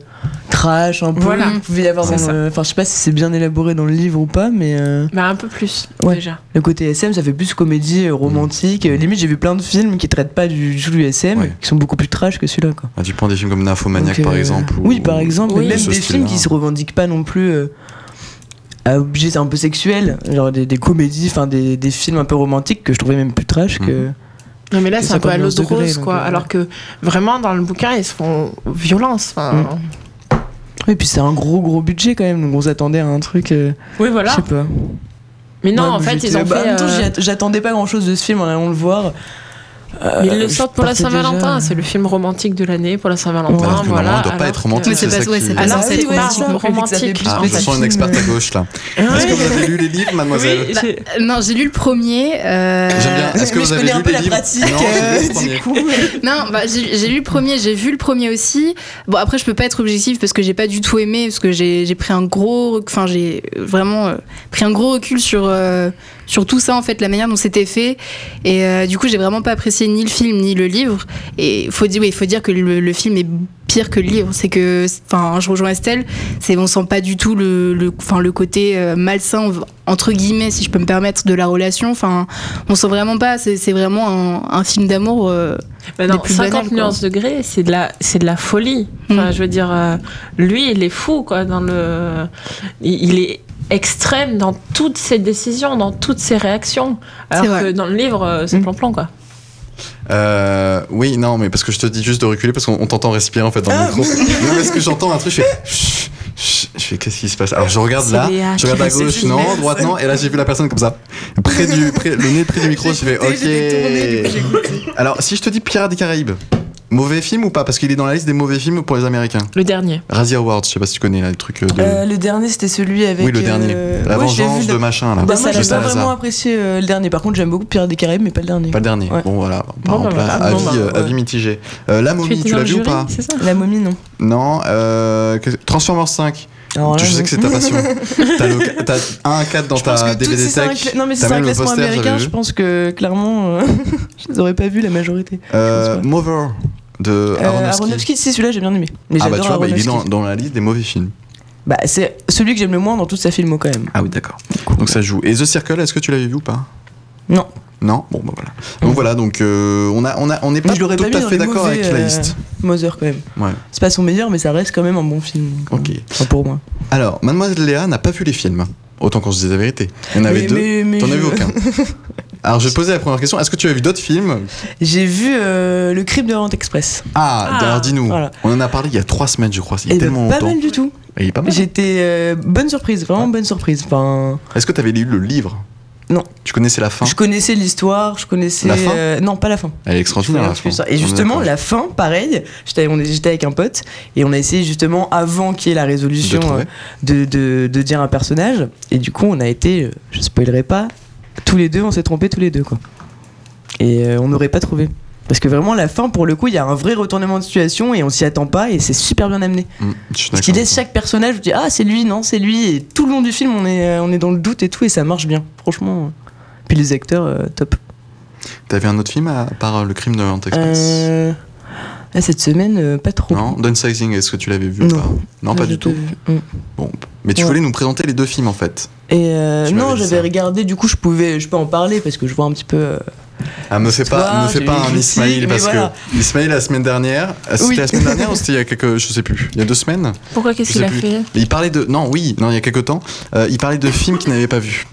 trash un peu. Voilà. Il pouvait y avoir C'est dans ça. le- enfin je sais pas si c'est bien élaboré dans le livre ou pas mais euh, Bah, un peu plus, Ouais. déjà. le côté SM ça fait plus comédie euh, romantique. Limite j'ai vu plein de films qui traitent pas du, tout du SM, Ouais. qui sont beaucoup plus trash que celui-là quoi. Ah, tu prends des films comme Nymphomaniac par exemple. ou- Oui, par exemple, Oui. même des films qui se revendiquent pas non plus euh, à objet un peu sexuel, genre des, des comédies, enfin des, des films un peu romantiques que je trouvais même plus trash que, Non, mais là, c'est un peu à l'eau 51 de rose, quoi. euh, Alors que vraiment, dans le bouquin, ils se font violence. Enfin, Oui, puis c'est un gros gros budget quand même, donc on s'attendait à un truc. euh, Oui, Je voilà. sais pas. Mais non, Ouais, en fait, ils ont bah, fait. temps, euh, j'attendais pas grand chose de ce film en allant le voir. Euh, mais ils le sortent pour la Saint-Valentin. déjà- C'est le film romantique de l'année pour la Saint-Valentin. Ouais. Voilà. il doit pas être que- romantique. Mais c'est pas- ouais, c'est pas censé être romantique. Ah, je sens une experte à gauche là. Ouais. Est-ce que vous avez lu les livres, mademoiselle Non, j'ai lu le premier. euh, J'aime bien. Est-ce que mais vous avez lu un peu les la livres pratique, Non, j'ai euh, lu le premier. bah, j'ai j'ai lu le premier, j'ai vu le premier aussi. Bon, après, je peux pas être objectif parce que j'ai pas du tout aimé, parce que j'ai pris un gros. Enfin, j'ai vraiment euh, pris un gros recul sur, euh, sur tout ça, en fait, la manière dont c'était fait. Et euh, du coup, j'ai vraiment pas apprécié ni le film ni le livre. Et faut dire, oui, faut dire que le, le film est pire que le livre. C'est que, enfin, je rejoins Estelle, c'est on sent pas du tout le, le, enfin, le côté euh, malsain, entre guillemets, si je peux me permettre, de la relation. Enfin, on sent vraiment pas. C'est vraiment un, un film d'amour. euh, Bah non, des plus 50 banales, quoi. nuances degrés, c'est de la, c'est de la folie. Enfin, Mm. je veux dire, euh, lui, il est fou, quoi. Dans le, il, il est extrême dans toutes ses décisions, dans toutes ses réactions. Alors C'est vrai. que dans le livre, euh, c'est Mm. plan-plan, quoi. Euh, oui, non, mais parce que je te dis juste de reculer parce qu'on on t'entend respirer en fait dans le micro. non, parce que j'entends un truc, je fais. chut, chut, Je fais qu'est-ce qui se passe? Alors je regarde là, Léa je regarde à gauche, non, droite, non, et là j'ai vu la personne comme ça, près du, près, le nez près du micro, je fais ok. Alors si je te dis Pirates des Caraïbes, mauvais film ou pas? Parce qu'il est dans la liste des mauvais films pour les Américains. Le dernier. Razzie Awards, je sais pas si tu connais là, le truc de. Euh, le dernier, c'était celui avec. oui, le dernier. euh, La ouais, vengeance de le- machin là. Bah, moi, j'ai pas vraiment apprécié euh, le dernier. Par contre, j'aime beaucoup Pirates des Caraïbes, mais pas le dernier. Pas le dernier. Ouais. Bon voilà, par Bon, bah, exemple, voilà. avis, Bon, bah, euh, ouais. avis mitigé. Euh, la momie, tu l'as vu ou pas? ça? La momie, non. Non. Euh, Transformers 5. Alors là, je sais non. que c'est ta passion. T'as un 4 dans Je ta DVD tech. cla- Non, mais si c'est un classement américain, je pense que clairement, euh, je les aurais pas vu la majorité. Euh, Mover de Euh, Aronofsky. Aronofsky, si celui-là j'ai bien aimé. Mais Ah bah tu vois, bah, il est dans, la liste des mauvais films. Bah, c'est celui que j'aime le moins dans toute sa filmo quand même. Ah oui, d'accord. Donc ça joue. Et The Circle, est-ce que tu l'avais vu ou pas? Non. Non? Bon, bah voilà. Donc voilà, donc euh, on a, on a, on n'est pas tout pas à fait d'accord avec la euh, liste. Mother quand même. Ouais. C'est pas son meilleur, mais ça reste quand même un bon film. Ok. euh, enfin, pour moi. Alors, Mademoiselle Léa n'a pas vu les films. Autant qu'on se dise la vérité. Il y en avait Mais- deux. T'en as je- vu aucun. Alors, je vais poser la première question. Est-ce que tu as vu d'autres films J'ai vu euh, Le Crime de Orient Express. Ah, Ah, alors dis-nous. voilà. On en a parlé il y a trois semaines, je crois. Il y a Et bah, tellement pas longtemps. mal du tout. Et il est pas mal. J'étais euh, bonne surprise, vraiment bonne surprise. Enfin, Est-ce que tu avais lu le livre Non. Tu connaissais la fin je connaissais l'histoire, je connaissais. La fin euh, non, pas la fin. Elle est extraordinaire. la fin. Et justement, la fin, pareil, j'étais on est- j'étais avec un pote et on a essayé justement, avant qu'il y ait la résolution, euh, de, de, de dire un personnage. Et du coup, on a été, je spoilerai pas, tous les deux, on s'est trompés tous les deux, quoi. Et euh, on n'aurait pas trouvé. Parce que vraiment, la fin, pour le coup, il y a un vrai retournement de situation et on s'y attend pas et c'est super bien amené. Mm, Parce qu'il d'accord. laisse chaque personnage, je dis ah c'est lui, non c'est lui, et tout le long du film on est, euh, on est dans le doute et tout et ça marche bien, franchement. Puis les acteurs, euh, top. T'as vu un autre film à part euh, Le crime de Orient Express Euh, là, cette semaine, euh, pas trop. Non Downsizing, est-ce que tu l'avais vu ou Non. pas? Non, pas du tout. vu. Mm. Bon. Mais tu Ouais. voulais nous présenter les deux films en fait. Et euh, non, j'avais regardé, du coup je pouvais, je peux en parler parce que je vois un petit peu. euh, Ah, me fais pas, me fais pas un Ismail parce voilà. que Ismail la semaine dernière, ah, c'était Oui. la semaine dernière ou c'était il y a quelques, je sais plus, il y a deux semaines? Pourquoi Qu'est-ce qu'il a plus. fait? Il parlait de, non, oui, non, il y a quelques temps, euh, il parlait de films qu'il n'avait pas vus.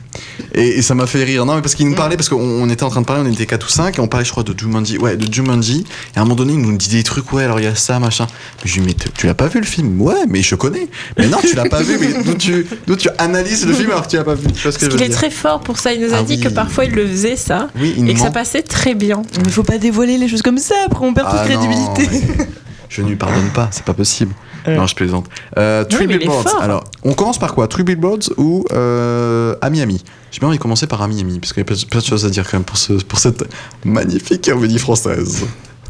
Et, et ça m'a fait rire. Non, mais parce qu'il nous parlait, parce qu'on on était en train de parler, on était 4 ou 5, et on parlait, je crois, de Jumanji. Ouais, de Jumanji. Et à un moment donné, il nous dit des trucs, ouais, alors il y a ça, machin. Mais je lui dis, mais tu- l'as pas vu le film? Ouais, mais je connais. Mais non, tu l'as pas vu, mais d'où tu, d'où tu analyses le film alors que tu l'as pas vu? Tu vois ce que Parce je veux qu'il est dire? très fort pour ça. Il nous a Ah dit oui. que parfois il le faisait ça Oui, il et que ça passait très bien. Il faut pas dévoiler les choses comme ça, après on perd Ah toute non, crédibilité. mais je ne lui pardonne pas, c'est pas possible. Non, je plaisante. Euh, Three Billboards. Alors, on commence par quoi? Three Billboards ou euh, à Miami? J'ai bien envie de commencer par à Miami, parce qu'il y a plein plein de choses à dire quand même pour, ce, pour cette magnifique comédie française.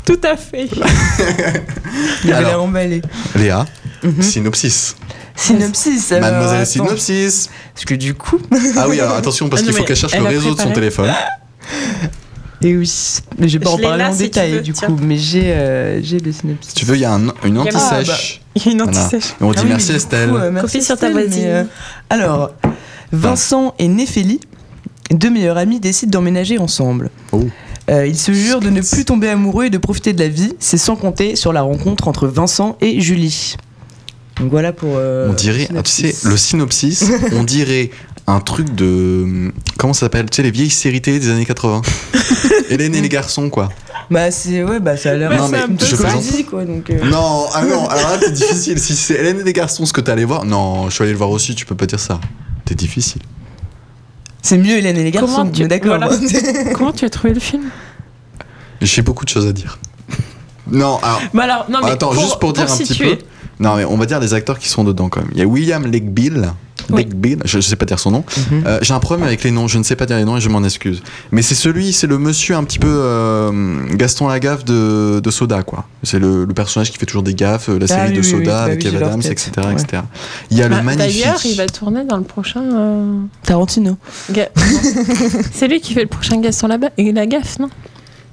Tout à fait. Il avait l'air emballé. Léa, Mhm. synopsis. Synopsis, Mademoiselle. Synopsis. Parce que du coup. Ah oui, alors attention, parce Ah qu'il faut qu'elle cherche le réseau de son téléphone. Et oui, mais je vais pas Je en parler là, en si détail veux, du tiens. coup, mais j'ai euh, j'ai le synopsis. Si tu veux, il y a un- une Il y a- anti-sèche. Il y a une anti-sèche. On dit Ah oui, merci Estelle. coup, euh, merci sur ta voisine. euh, alors, Vincent et Néphélie, deux meilleurs amis, décident d'emménager ensemble. Oh. Euh, ils se jurent de ne plus tomber amoureux et de profiter de la vie. C'est sans compter sur la rencontre entre Vincent et Julie. Donc voilà pour. euh, on dirait, ah, tu sais, le synopsis, on dirait un truc de. Comment ça s'appelle Tu sais, les vieilles séries télé des années 80. Hélène et les garçons, quoi. Bah, c'est. Ouais, bah, ça a l'air. Non, mais un peu je plaisante. quoi. Donc, euh, Non, ah non, alors là, c'est difficile. Si c'est Hélène et les garçons ce que t'es allé voir, non, je suis allé le voir aussi, tu peux pas dire ça. T'es difficile. C'est mieux Hélène et les garçons, Comment tu- d'accord. voilà. Comment tu as trouvé le film? J'ai beaucoup de choses à dire. Non, alors, Bah alors, non, mais attends, juste pour dire un petit peu. Non, mais on va dire les acteurs qui sont dedans quand même. Il y a William Legbill. Oui. Legbill, je, je sais pas dire son nom. Mhm. Euh, J'ai un problème avec les noms, je ne sais pas dire les noms et je m'en excuse. Mais c'est celui, c'est le monsieur un petit peu euh, Gaston Lagaffe de, de Soda, quoi. C'est le, le personnage qui fait toujours des gaffes, euh, la Ah série oui, de Soda oui. Bah avec leur Adams, etc., Ouais. etc. Il y a Bah, le magnifique. D'ailleurs, il va tourner dans le prochain. euh, Tarantino. Ga- c'est lui qui fait le prochain Gaston Laba- et la gaffe, non?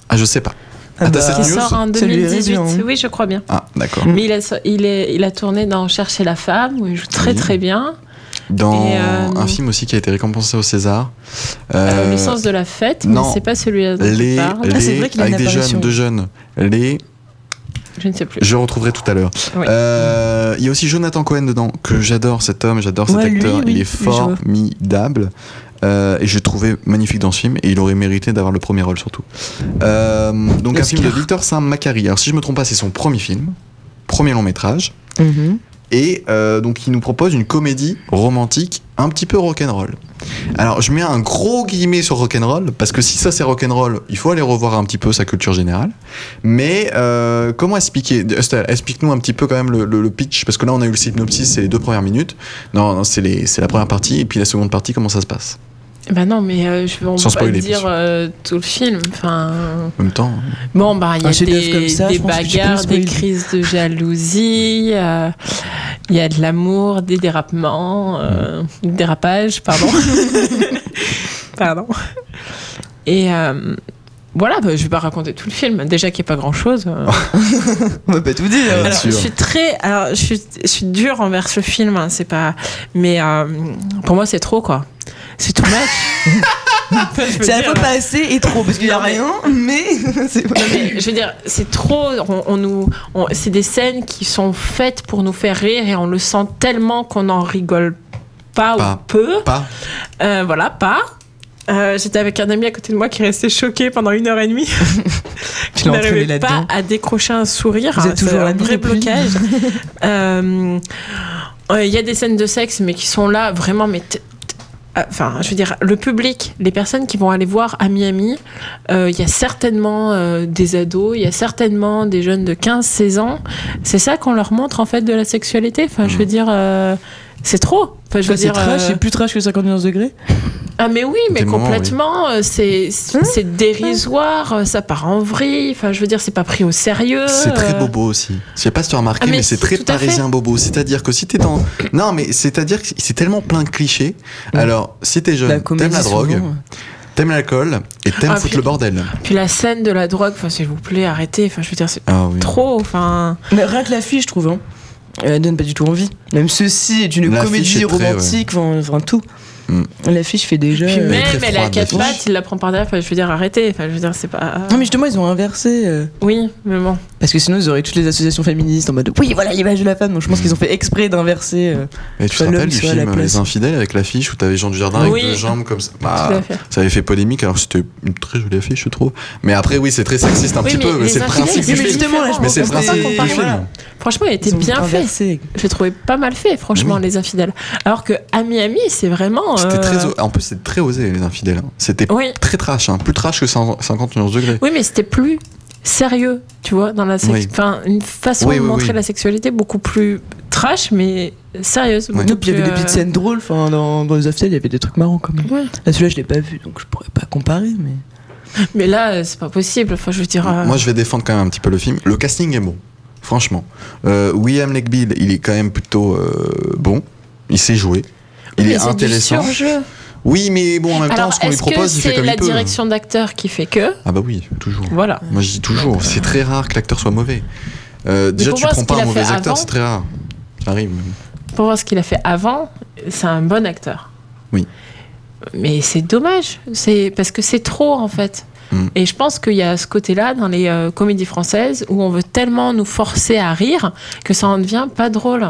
Ah, je sais pas. Ah, Ah, bah, Qui sort en Ça lui irait 2018. bien, hein. Oui, je crois bien. Ah, d'accord. Mais il a, il, est, il a tourné dans Chercher la femme, où il joue très Oui. très bien. Dans Et, euh, un film aussi qui a été récompensé au César. Euh, Euh, le sens de la fête, non. mais c'est pas celui dont les. Ah, c'est les- vrai avec des jeunes, deux jeunes. Les, Je ne sais plus. je retrouverai tout à l'heure. Oui. Euh, Il y a aussi Jonathan Cohen dedans, que j'adore cet homme, j'adore cet Ouais, lui, acteur. oui, il est formidable. Euh, et je l'ai trouvé magnifique dans ce film et il aurait mérité d'avoir le premier rôle surtout. Euh, donc un film de Victor Saint-Macary. Alors si je me trompe pas, c'est son premier film, premier long métrage. Mhm. Et euh, donc il nous propose une comédie romantique un petit peu rock'n'roll. Alors je mets un gros guillemet sur rock'n'roll parce que si ça c'est rock'n'roll, il faut aller revoir un petit peu sa culture générale. Mais euh, comment expliquer explique-nous un petit peu quand même le, le- pitch parce que là on a eu le synopsis, c'est les deux premières minutes. Non, non c'est la première partie et puis la seconde partie comment ça se passe? Bah non, mais euh, je vais on Sans peut pas spoiler, bien dire sûr. euh, tout le film. Enfin, En même temps, bon, bah il y Un a chef-d'œuvre comme des, ça, des je pense que tu peux bagarres, spoiler. des crises de jalousie, euh, il y a de l'amour, des dérapements, euh, des dérapages, pardon. pardon. Et euh, voilà, bah, je vais pas raconter tout le film. Déjà qu'il n'y a pas grand chose. On va pas tout dire. Bien Alors, sûr. je suis très, alors je suis, je suis dure envers ce film. hein, c'est pas, mais euh, pour moi c'est trop quoi. C'est too much. Je C'est à la fois pas assez et trop, parce qu'il y a rien, mais mais je veux dire, c'est trop. On, on nous, on- c'est des scènes qui sont faites pour nous faire rire et on le sent tellement qu'on n'en rigole pas, Pas. ou peu. pas. Euh, voilà, pas. Euh, J'étais avec un ami à côté de moi qui restait choqué pendant une heure et demie. Entraîné n'arrivait pas à décrocher un sourire. Êtes c'est toujours un vrai blocage. Euh, euh, Il y a des scènes de sexe, mais qui sont là vraiment. Mais Enfin, je veux dire, le public, les personnes qui vont aller voir à Miami, euh, il y a certainement euh, des ados, il y a certainement des jeunes de 15-16 ans. C'est ça qu'on leur montre en fait de la sexualité? Enfin, je veux dire, euh, c'est trop. Enfin, je veux c'est dire, trash, euh, c'est plus trash que 51 degrés? ah mais oui, mais Des moments, complètement. euh, C'est c'est dérisoire, euh, ça part en vrille. Enfin, je veux dire, c'est pas pris au sérieux. C'est très bobo aussi. Je sais pas si tu as remarqué, Ah, mais mais, c'est très parisien bobo. C'est-à-dire que si t'es dans. Non, mais c'est-à-dire que c'est tellement plein de clichés. Alors, si t'es La jeune, comédie, t'aimes la drogue, souvent. t'aimes l'alcool et t'aimes Ah, foutre puis- le bordel. Puis la scène de la drogue, enfin, s'il vous plaît, arrêtez. Enfin, je veux dire, c'est Ah oui. trop. Enfin, Mais rien que l'affiche, je trouve, hein, elle donne pas du tout envie. Même ceci est une comédie est romantique, enfin, enfin, tout. Mm. L'affiche fait déjà. puis euh, même, elle a quatre pattes, il la prend par derrière. Enfin, je veux dire, arrêtez. Enfin, je veux dire, c'est pas. Non, mais justement, ils ont inversé. euh, Oui, mais bon. Parce que sinon, ils auraient toutes les associations féministes en mode oui, voilà l'image de la femme. Donc je pense qu'ils ont fait exprès d'inverser. euh, Et tu te rappelles du la film. Les Infidèles avec l'affiche où t'avais Jean Dujardin avec Oui. deux jambes comme ça? Bah. Ça avait fait polémique alors c'était une très jolie affiche, je trouve. Mais après, oui, c'est très sexiste un Oui, petit mais peu, mais c'est le principe du mais film. justement, là, je. Mais c'est le principe du. Franchement, il était bien fait. inversé. J'ai trouvé pas mal fait, franchement. Les Infidèles. Alors que à Miami, c'est vraiment. C'était euh, très, o- en plus, c'était très osé, les infidèles. hein. C'était Oui. très trash, hein. plus trash que 100 51 degrés. Oui, mais c'était plus sérieux, tu vois, dans la Oui. enfin une façon Oui, de oui, montrer oui. la sexualité beaucoup plus trash, mais sérieuse. Ouais. il y avait des petites euh, scènes drôles. Enfin, dans, dans les Aftel, il y avait des trucs marrants quand même. Ouais. Là, celui-là, je l'ai pas vu, donc je pourrais pas comparer. Mais Mais là, euh, c'est pas possible. Enfin, je veux dire. euh, Moi, je vais défendre quand même un petit peu le film. Le casting est bon, franchement. Euh, William Legbill, il est quand même plutôt euh, bon. Il sait jouer. Il est c'est du intéressant. surjeu. Oui, mais bon, en même temps, ce qu'on lui que propose, il fait c'est comme la il peut. direction d'acteur qui fait que Ah bah oui, toujours. Voilà. Moi, je dis toujours, c'est très rare que l'acteur soit mauvais. Euh, déjà, tu prends pas un a mauvais acteur, c'est très rare. Ça arrive. Pour voir ce qu'il a fait avant, c'est un bon acteur. Oui. Mais c'est dommage. C'est parce que c'est trop en fait. Mm. Et je pense qu'il y a ce côté-là dans les euh, comédies françaises où on veut tellement nous forcer à rire que ça en devient pas drôle.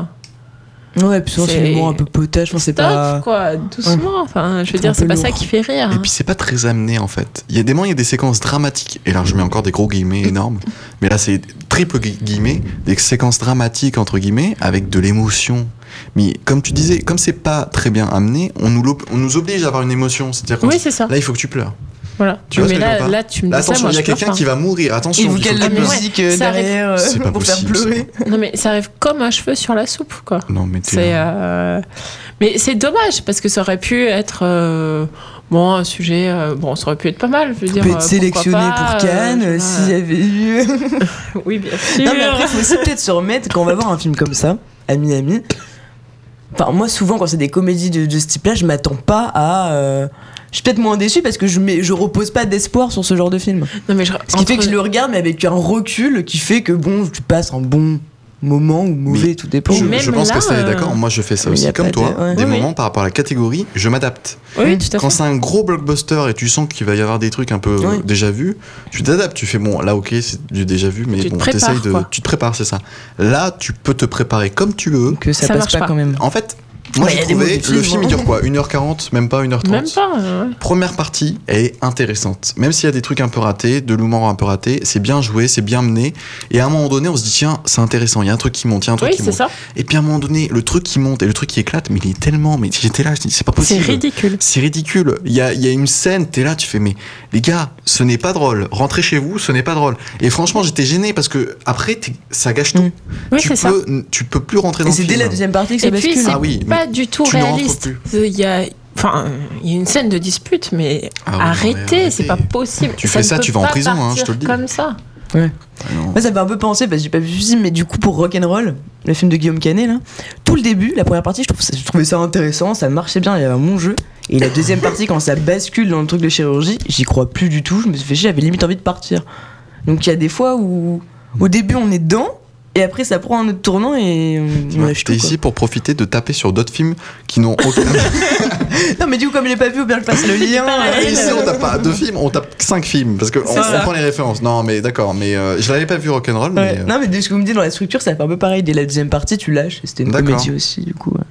Ouais, puis souvent, c'est l'humour un peu potage. Enfin, c'est pas. quoi, doucement. Enfin, je veux dire, c'est pas ça qui fait rire. Et puis c'est pas très amené en fait. Il y a des moments, il y a des séquences dramatiques. Et là, je mets encore des gros guillemets énormes. Mais là, c'est triple gui- guillemets, des séquences dramatiques entre guillemets avec de l'émotion. Mais comme tu disais, comme c'est pas très bien amené, on nous, l'ob- on nous oblige à avoir une émotion. C'est-à-dire que Oui, c'est ça. là, il faut que tu pleures. Voilà. Tu vois mais là, là, tu me Là, dis ça, attention, moi, il y a quelqu'un qui va mourir. Attention. Il vous il faut la pleures. ouais, musique euh, arrive. derrière euh, C'est pas pour faire possible, ça. pleurer. Non, mais ça arrive comme un cheveu sur la soupe, quoi. Non, mais C'est, euh, Mais c'est dommage, parce que ça aurait pu être. euh, Bon, un sujet. euh, Bon, ça aurait pu être pas mal. Je veux dire, peut euh, être sélectionné pas, pour euh, Cannes euh, s'il y avait eu. Oui, bien sûr. Non, mais après, faut aussi peut-être se remettre quand on va voir un film comme ça, à Miami. Enfin, moi, souvent, quand c'est des comédies de, de ce type-là, je m'attends pas à. Je suis peut-être moins déçu parce que je, mets, je repose pas d'espoir sur ce genre de film. Non, mais je- Ce qui fait que je le regarde, mais avec un recul qui fait que, bon, tu passes un bon moment ou mauvais, tout dépend. Je, pense là, que ça est euh, d'accord. Moi, je fais ça aussi a comme toi. de- ouais. Des Oui, oui. moments par rapport à la catégorie, je m'adapte. Oui, tout à Quand c'est un gros blockbuster et tu sens qu'il va y avoir des trucs un peu euh, déjà vus, tu t'adaptes. Tu fais bon, là, ok, c'est du déjà vu, mais Tu te bon, prépares, t'essayes de. quoi. Tu te prépares, c'est ça. Là, tu peux te préparer comme tu veux. Que ça, Ça passe marche pas, pas. quand même. En fait, moi, y j'ai trouvé le film, hein. il dure quoi? 1h40 Même pas 1h30 Même pas. ouais. Première partie, elle est intéressante. Même s'il y a des trucs un peu ratés, de l'humour un peu raté, c'est bien joué, c'est bien mené. Et à un moment donné, on se dit, tiens, c'est intéressant, il y a un truc qui monte, il y a un truc Oui, qui c'est monte. ça. Et puis à un moment donné, le truc qui monte et le truc qui éclate, mais il est tellement. Mais j'étais là, je dis, c'est pas C'est possible. ridicule. C'est ridicule. Il y a, il y a une scène, t'es là, tu fais, mais les gars, ce n'est pas drôle. Rentrez chez vous, ce n'est pas drôle. Et franchement, j'étais gêné parce que après, ça gâche tout. Mm. Oui, tu, c'est ça. peux, tu peux plus rentrer dans Et le c'est dès film. la deuxième partie que ça bascule. c'est Ah oui, mais pas du tout tu réaliste. plus. Il y a. Enfin, il y a une scène de dispute, mais Ah oui, arrêtez, c'est pas possible. Tu fais ça, tu vas en prison, hein, je te le dis. Comme ça. Ah non. Moi, ça me fait un peu penser, parce que j'ai pas vu ce film, mais du coup, pour Rock'n'Roll, le film de Guillaume Canet, là, tout le début, la première partie, je, trouve ça- je trouvais ça intéressant, ça marchait bien, il y avait un bon jeu. Et la deuxième partie, quand ça bascule dans le truc de chirurgie, j'y crois plus du tout, je me suis fait chier, j'avais limite envie de partir. Donc il y a des fois où, au début, on est dedans, et après, ça prend un autre tournant et on, on Ouais, lâche T'es ici pour profiter de taper sur d'autres films qui n'ont aucun. Non, mais du coup, comme je l'ai pas vu, ou bien je fasse le lien. pareil. euh, ici, on tape pas deux films, on tape cinq films parce que on, prend les références. Non, mais d'accord, mais euh, je l'avais pas vu Rock'n'Roll, mais. Ouais. euh, Non, mais de ce que vous me dites dans la structure, ça fait un peu pareil. Dès la deuxième partie, tu lâches. C'était une comédie aussi, du coup. ouais.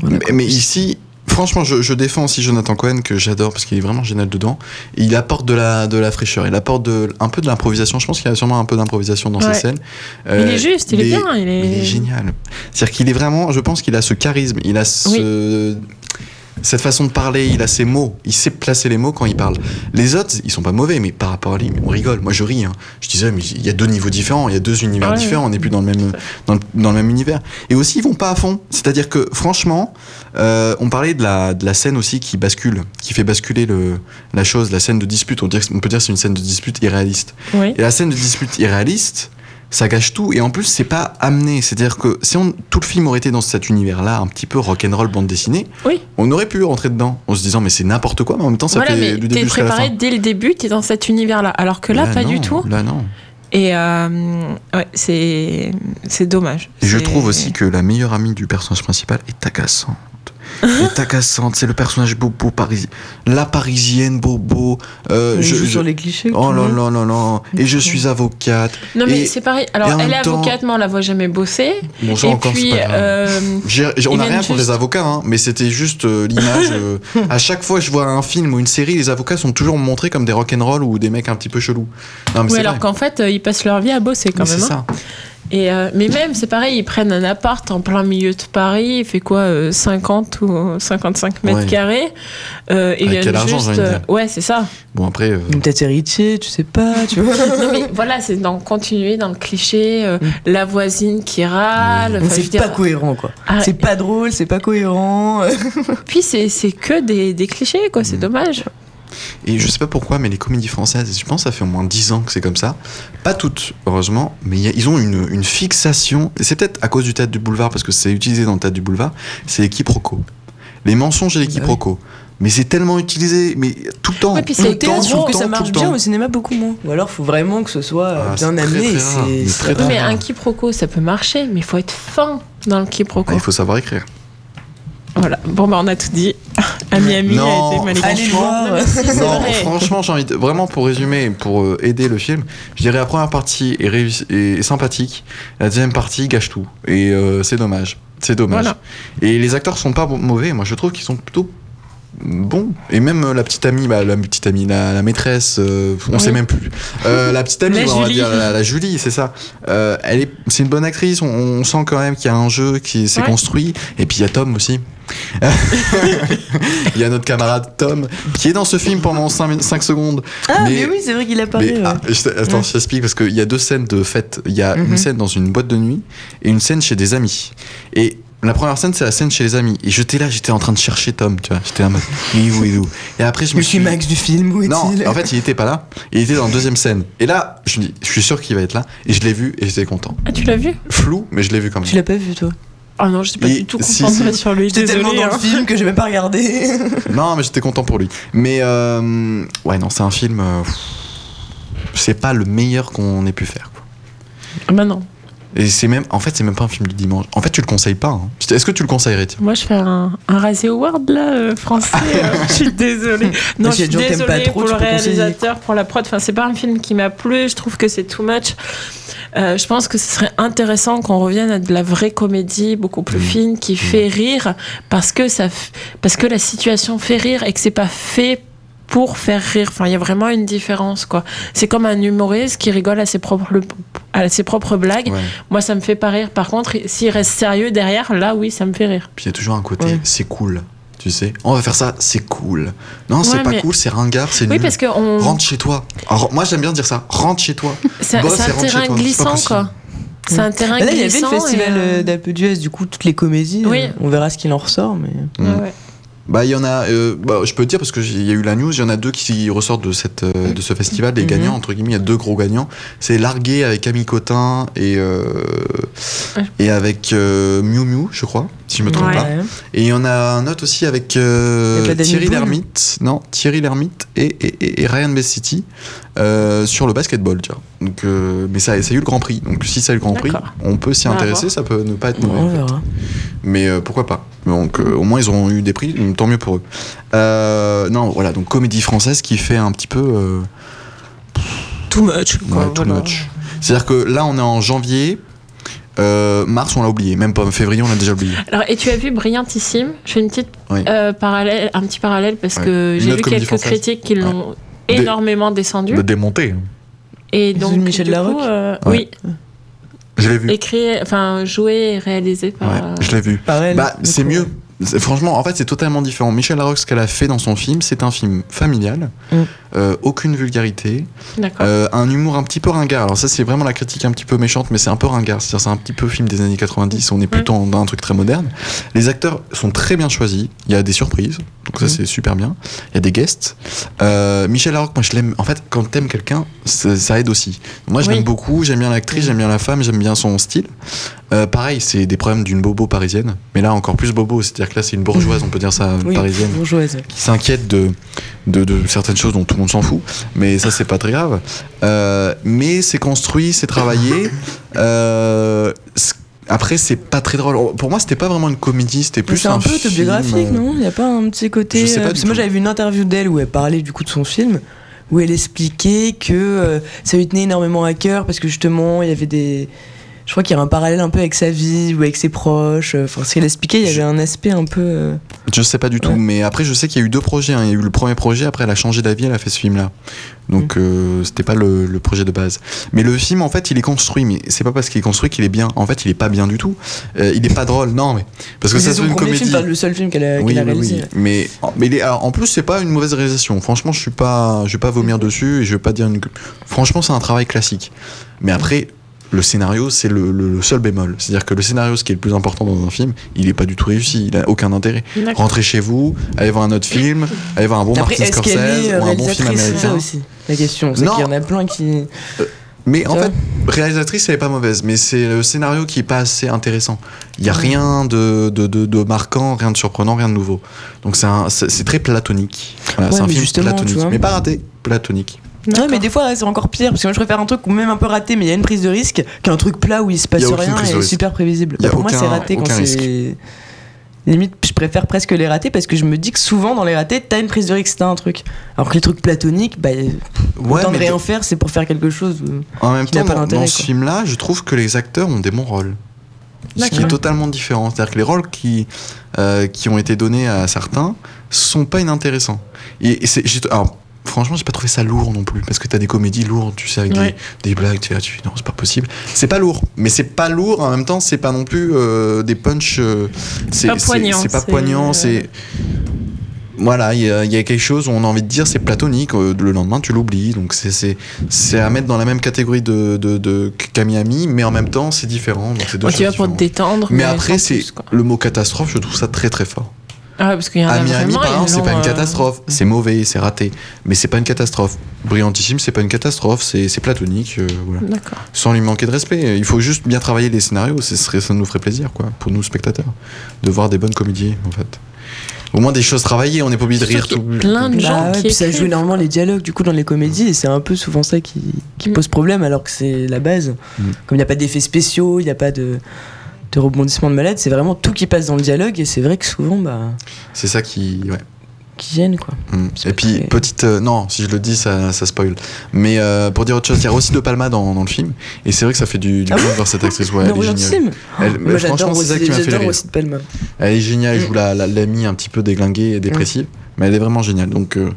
Voilà, mais, quoi. mais ici, franchement, je, je défends aussi Jonathan Cohen que j'adore parce qu'il est vraiment génial dedans. Et il apporte de la, de la fraîcheur, il apporte de, un peu de l'improvisation. Je pense qu'il y a sûrement un peu d'improvisation dans Ouais. ces scènes. il Euh, est juste, il, est bien. Il est, Il est génial. C'est-à-dire qu'il est vraiment, je pense qu'il a ce charisme, il a ce, cette façon de parler, il a ses mots, il sait placer les mots quand il parle. Les autres, ils sont pas mauvais, mais par rapport à lui, on rigole. Moi, je ris. hein. Je disais, mais il y a deux niveaux différents, il y a deux univers Ouais, différents, on n'est plus dans le même, dans le, dans le même univers. Et aussi, ils vont pas à fond. C'est-à-dire que, franchement, euh, on parlait de la, de la scène aussi qui bascule, qui fait basculer le, la chose, la scène de dispute. On, dirait- on peut dire que c'est une scène de dispute irréaliste. Oui. Et la scène de dispute irréaliste, ça gâche tout. Et en plus, c'est pas amené. C'est-à-dire que si on, tout le film aurait été dans cet univers-là, un petit peu rock'n'roll bande dessinée, Oui. on aurait pu rentrer dedans en se disant, mais c'est n'importe quoi, mais en même temps, ça voilà, fait du début la préparé fin. dès le début, t'es dans cet univers-là. Alors que là, pas non, du tout. Là, non. Et euh, ouais, c'est c'est dommage. Et je C'est- trouve aussi que la meilleure amie du personnage principal est agaçante. Est agaçante, c'est le personnage bobo parisien. La parisienne bobo. euh, je- joue je- sur les clichés. Oh monde. là là là. Et je suis avocate. Non mais c'est pareil. Alors elle est temps- avocate, mais on la voit jamais bosser. Bon, ça et encore, puis euh, on n'a rien juste- les avocats, hein, mais c'était juste euh, l'image. euh, à chaque fois que je vois un film ou une série, les avocats sont toujours montrés comme des rock'n'roll ou des mecs un petit peu chelous. Non, mais oui, alors qu'en fait euh, ils passent leur vie à bosser quand Mais même. c'est hein. ça. Et euh, mais même c'est pareil, ils prennent un appart en plein milieu de Paris, il fait quoi, euh, 50 ou 55 mètres Ouais. carrés. Euh, ils Avec viennent quel argent, juste, euh, ouais c'est ça. Bon, après. euh, Peut-être héritier, tu sais pas, tu vois. non mais voilà, c'est dans continuer dans le cliché, euh, Mm. la voisine qui râle. veux c'est dire, pas cohérent, quoi. ah, C'est pas drôle, c'est pas cohérent. Puis c'est c'est que des, des clichés quoi, c'est Mm. dommage. Et je sais pas pourquoi, mais les comédies françaises, je pense que ça fait au moins 10 ans que c'est comme ça. Pas toutes, heureusement, mais il y a- ils ont une, une fixation. Et c'est peut-être à cause du théâtre du boulevard, parce que c'est utilisé dans le théâtre du boulevard, c'est les quiproquos. Les mensonges et les Bah oui. quiproquos. Mais c'est tellement utilisé, mais tout le temps. Ouais, puis c'est Au théâtre, que ça marche bien, au cinéma beaucoup moins. Ou alors, faut vraiment que ce soit euh, Ah, bien amené. très mais très, mais rare. un quiproquo ça peut marcher, mais il faut être fin dans le quiproquo. Ah, il faut savoir écrire. Voilà, bon bah on a tout dit. Ami Ami Non, a été. Allez voir. Non, si, franchement, j'ai envie de, vraiment pour résumer, pour euh, aider le film, je dirais la première partie est, réussi- est sympathique, la deuxième partie gâche tout, et euh, c'est dommage. C'est dommage. Voilà. Et les acteurs sont pas mauvais. Moi, je trouve qu'ils sont plutôt bons. Et même euh, la petite amie, bah, la petite amie, la, la maîtresse, euh, on Oui. sait même plus. Euh, la petite amie, La on va Julie. dire, la, la Julie, c'est ça. Euh, elle est, c'est une bonne actrice. On, on sent quand même qu'il y a un jeu qui s'est Ouais. construit. Et puis il y a Tom aussi. Il y a notre camarade Tom qui est dans ce film pendant 5, secondes. Ah, mais, Mais- oui, c'est vrai qu'il apparaît. Mais, ah, je attends, Ouais. je t'explique parce qu'il y a deux scènes de fête. Il y a Mhm. une scène dans une boîte de nuit et une scène chez des amis. Et la première scène, c'est la scène chez les amis. Et j'étais là, j'étais en train de chercher Tom, tu vois. J'étais là, en mode, oui, oui, oui. Et après, je me suis. climax du film, où Non, est-il? en fait, il était pas là. Il était dans la deuxième scène. Et là, je me dis, je suis sûr qu'il va être là. Et je l'ai vu et j'étais content. Ah, tu l'as vu? Flou, mais je l'ai vu quand même. Tu l'as pas vu, toi? Ah non, je suis pas Et du tout si, concentrée si. sur lui. J'étais tellement dans hein. le film que j'ai même pas regardé. Non, mais j'étais content pour lui. Mais euh, ouais, non, c'est un film. euh, c'est pas le meilleur qu'on ait pu faire. quoi. Ah bah non. Et c'est même, en fait, c'est même pas un film du dimanche. En fait, tu le conseilles pas. hein. Est-ce que tu le conseillerais tiens Moi, je fais un, un Razzie Award là, euh, français. euh, je suis désolée. Non, je suis désolée trop, pour le réalisateur, pour la prod. Enfin, c'est pas un film qui m'a plu. Je trouve que c'est too much. Euh, je pense que ce serait intéressant qu'on revienne à de la vraie comédie, beaucoup plus Mm. fine, qui fait rire, parce que ça, f- parce que la situation fait rire et que c'est pas fait pour faire rire. Enfin, il y a vraiment une différence, quoi. C'est comme un humoriste qui rigole à ses propres, à ses propres blagues. Ouais. Moi, ça me fait pas rire. Par contre, s'il reste sérieux derrière, là, oui, ça me fait rire. Puis il y a toujours un côté, Ouais. c'est cool. Tu sais, on va faire ça, c'est cool. Non, c'est pas mais- cool, c'est ringard, c'est Oui, nul. parce que on... Rentre chez toi. Alors, moi, j'aime bien dire ça. Rentre chez toi. c'est un terrain glissant, quoi. C'est un terrain Là, il y avait glissant. le festival euh, euh, d'Huez, du coup, toutes les comédies. Oui. euh, on verra ce qu'il en ressort. Mais... Mm. ouais. Bah, il y en a. euh, bah, je peux te dire parce que il y a eu la news. Il y en a deux qui ressortent de cette euh, de ce festival. Les Mhm. gagnants entre guillemets, il y a deux gros gagnants. C'est Largué avec Camille Cotin et euh, Ouais. et avec euh, Miu Miu, je crois, si je me trompe Ouais. pas. Et il y en a un autre aussi avec Thierry Lhermitte, non, Thierry Lhermitte et, et, et- Ryan sur le basketball, tu vois. Donc, mais ça, ça a eu le Grand Prix. Donc si ça a eu le Grand Prix, on peut s'y intéresser. Ça peut ne pas être mauvais. en fait. Mais pourquoi pas Donc euh, au moins ils auront eu des prix, tant mieux pour eux. Euh, non, voilà, donc comédie française qui fait un petit peu euh, Too much. ouais, quoi, too voilà. much. C'est-à-dire que là on est en janvier, euh, mars on l'a oublié, même pas février on l'a déjà oublié. Alors, et tu as vu Brillantissime? Je fais une petite Oui. euh, parallèle, un petit parallèle parce Ouais. que j'ai vu quelques française. critiques qui l'ont énormément descendu. De démonter. Et donc, Michel du coup, Larocque euh, Ouais. oui, Je l'ai vu. écrit, enfin joué et réalisé par. Ouais, je l'ai vu. Pareil. Bah, c'est mieux. Franchement, en fait, c'est totalement différent. Michel Larocque, ce qu'elle a fait dans son film, c'est un film familial, Mm. euh, aucune vulgarité. Euh, un humour un petit peu ringard. Alors ça, c'est vraiment la critique un petit peu méchante, mais c'est un peu ringard. C'est-à-dire, c'est un petit peu film des années 90. On est plutôt dans un truc très moderne. Les acteurs sont très bien choisis. Il y a des surprises, donc ça Mhm. c'est super bien. Il y a des guests. Euh, Michel Larocque, moi je l'aime. En fait, quand t'aimes quelqu'un, ça, ça aide aussi. Moi, je Oui. l'aime beaucoup. J'aime bien l'actrice, j'aime bien la femme, j'aime bien son style. Euh, pareil, c'est des problèmes d'une bobo parisienne, mais là encore plus bobo. C'est-à-dire que là, c'est une bourgeoise, on peut dire ça, Oui, parisienne bourgeoise. qui s'inquiète de, de, de certaines choses dont tout le monde s'en fout, mais ça c'est pas très grave. Euh, mais c'est construit, c'est travaillé. Euh, après c'est pas très drôle. Pour moi c'était pas vraiment une comédie, c'était plus C'est un, peu autobiographique, non? Il n'y a pas un petit côté. Je sais pas euh, parce que moi j'avais vu une interview d'elle où elle parlait du coup de son film, où elle expliquait que ça lui tenait énormément à cœur parce que justement il y avait des. Je crois qu'il y a un parallèle un peu avec sa vie ou avec ses proches. Enfin, ce qu'elle expliquait, il y avait un aspect un peu. euh, Je sais pas du tout, Ouais. mais après je sais qu'il y a eu deux projets. hein. Il y a eu le premier projet, après elle a changé d'avis, elle a fait ce film-là. Donc euh, c'était pas le, le projet de base. Mais le film en fait il est construit, mais c'est pas parce qu'il est construit qu'il est bien. En fait il est pas bien du tout. Euh, il est pas drôle, non mais parce que c'est ça fait une comédie. film, enfin, le seul film qu'elle a, Oui, a oui, réalisé. oui. Mais, mais est- alors, en plus, c'est pas une mauvaise réalisation. Franchement, je suis pas, je vais pas vomir dessus et je vais pas dire une. Franchement, c'est un travail classique. Mais après, le scénario, c'est le, le- le seul bémol. C'est-à-dire que le scénario, ce qui est le plus important dans un film, il est pas du tout réussi. Il a aucun intérêt. Rentrez chez vous, allez voir un autre film, allez voir un bon Après, Martin Scorsese est ou un bon film réalisatrice C'est ça américain. aussi la question. C'est Non. qu'il y en a plein qui. Mais en fait, réalisatrice, elle est pas mauvaise, mais c'est le scénario qui est pas assez intéressant. Il y a rien de, de, de, de marquant, rien de surprenant, rien de nouveau. Donc c'est un- c'est c'est très platonique. Voilà, Ouais, c'est un film platonique, vois. mais pas raté, platonique. D'accord. mais des fois, ouais, c'est encore pire, parce que moi je préfère un truc même un peu raté, mais il y a une prise de risque, qu'un truc plat où il se passe rien et risque. super prévisible. Bah, pour moi, c'est raté quand c'est. Limite, je préfère presque les ratés parce que je me dis que souvent dans les ratés, t'as une prise de risque, t'as un truc. Alors que les trucs platoniques, bah, Ouais, autant de rien faire, c'est pour faire quelque chose. euh. en même temps, pas dans, ce film-là, je trouve que les acteurs ont des bons rôles. Ce qui est totalement différent. C'est-à-dire que les rôles qui, euh, qui ont été donnés à certains sont pas inintéressants. Et, et c'est, alors, franchement, j'ai pas trouvé ça lourd non plus. Parce que t'as des comédies lourdes, tu sais, avec Ouais. des, des blagues, tu sais, tu non, c'est pas possible. C'est pas lourd. Mais c'est pas lourd, en même temps, c'est pas non plus euh, des punchs. euh, c'est, pas poignant, C'est pas poignant, c'est. Voilà, il y, a- il y a quelque chose où on a envie de dire c'est platonique, euh, le lendemain tu l'oublies, donc c'est, à mettre dans la même catégorie de, de, mais en même temps c'est différent. Donc deux choses pour te détendre. Mais après, sans c'est le mot catastrophe, je trouve ça très très fort. Ah ouais, parce qu'il y en a À Miami, vraiment, par exemple, ils c'est pas une euh, catastrophe, c'est mauvais, c'est raté, mais c'est pas une catastrophe. Brillantissime, c'est pas une catastrophe, c'est platonique, euh, voilà. D'accord. Sans lui manquer de respect. Il faut juste bien travailler les scénarios, ce serait, ça nous ferait plaisir, quoi, pour nous spectateurs, de voir des bonnes comédies, en fait. Au moins des choses travaillées, on n'est pas obligé de rire tout. qu'il y a plein de gens Bah ouais, qui puis ça joue énormément les dialogues du coup dans les comédies et c'est un peu souvent ça qui, qui Mm. pose problème alors que c'est la base. Mm. Comme il n'y a pas d'effets spéciaux, il n'y a pas de, de rebondissement de malade, c'est vraiment tout qui passe dans le dialogue et c'est vrai que souvent bah C'est ça qui. Ouais. qui gêne quoi. Mm. Et puis, très- petite. euh, non, si je le dis, ça, ça spoil. Mais euh, pour dire autre chose, il y a aussi De Palma dans, dans le film. Et c'est vrai que ça fait du, du Ah bien bon de voir cette actrice. Ouais, elle est géniale. Elle- Moi mais franchement, c'est ça aussi, qui m'a fait j'adore rire. aussi de Palma. Elle est géniale, elle joue Mm. la, la- un petit peu déglinguée et dépressive. Mais elle est vraiment géniale. Donc, euh,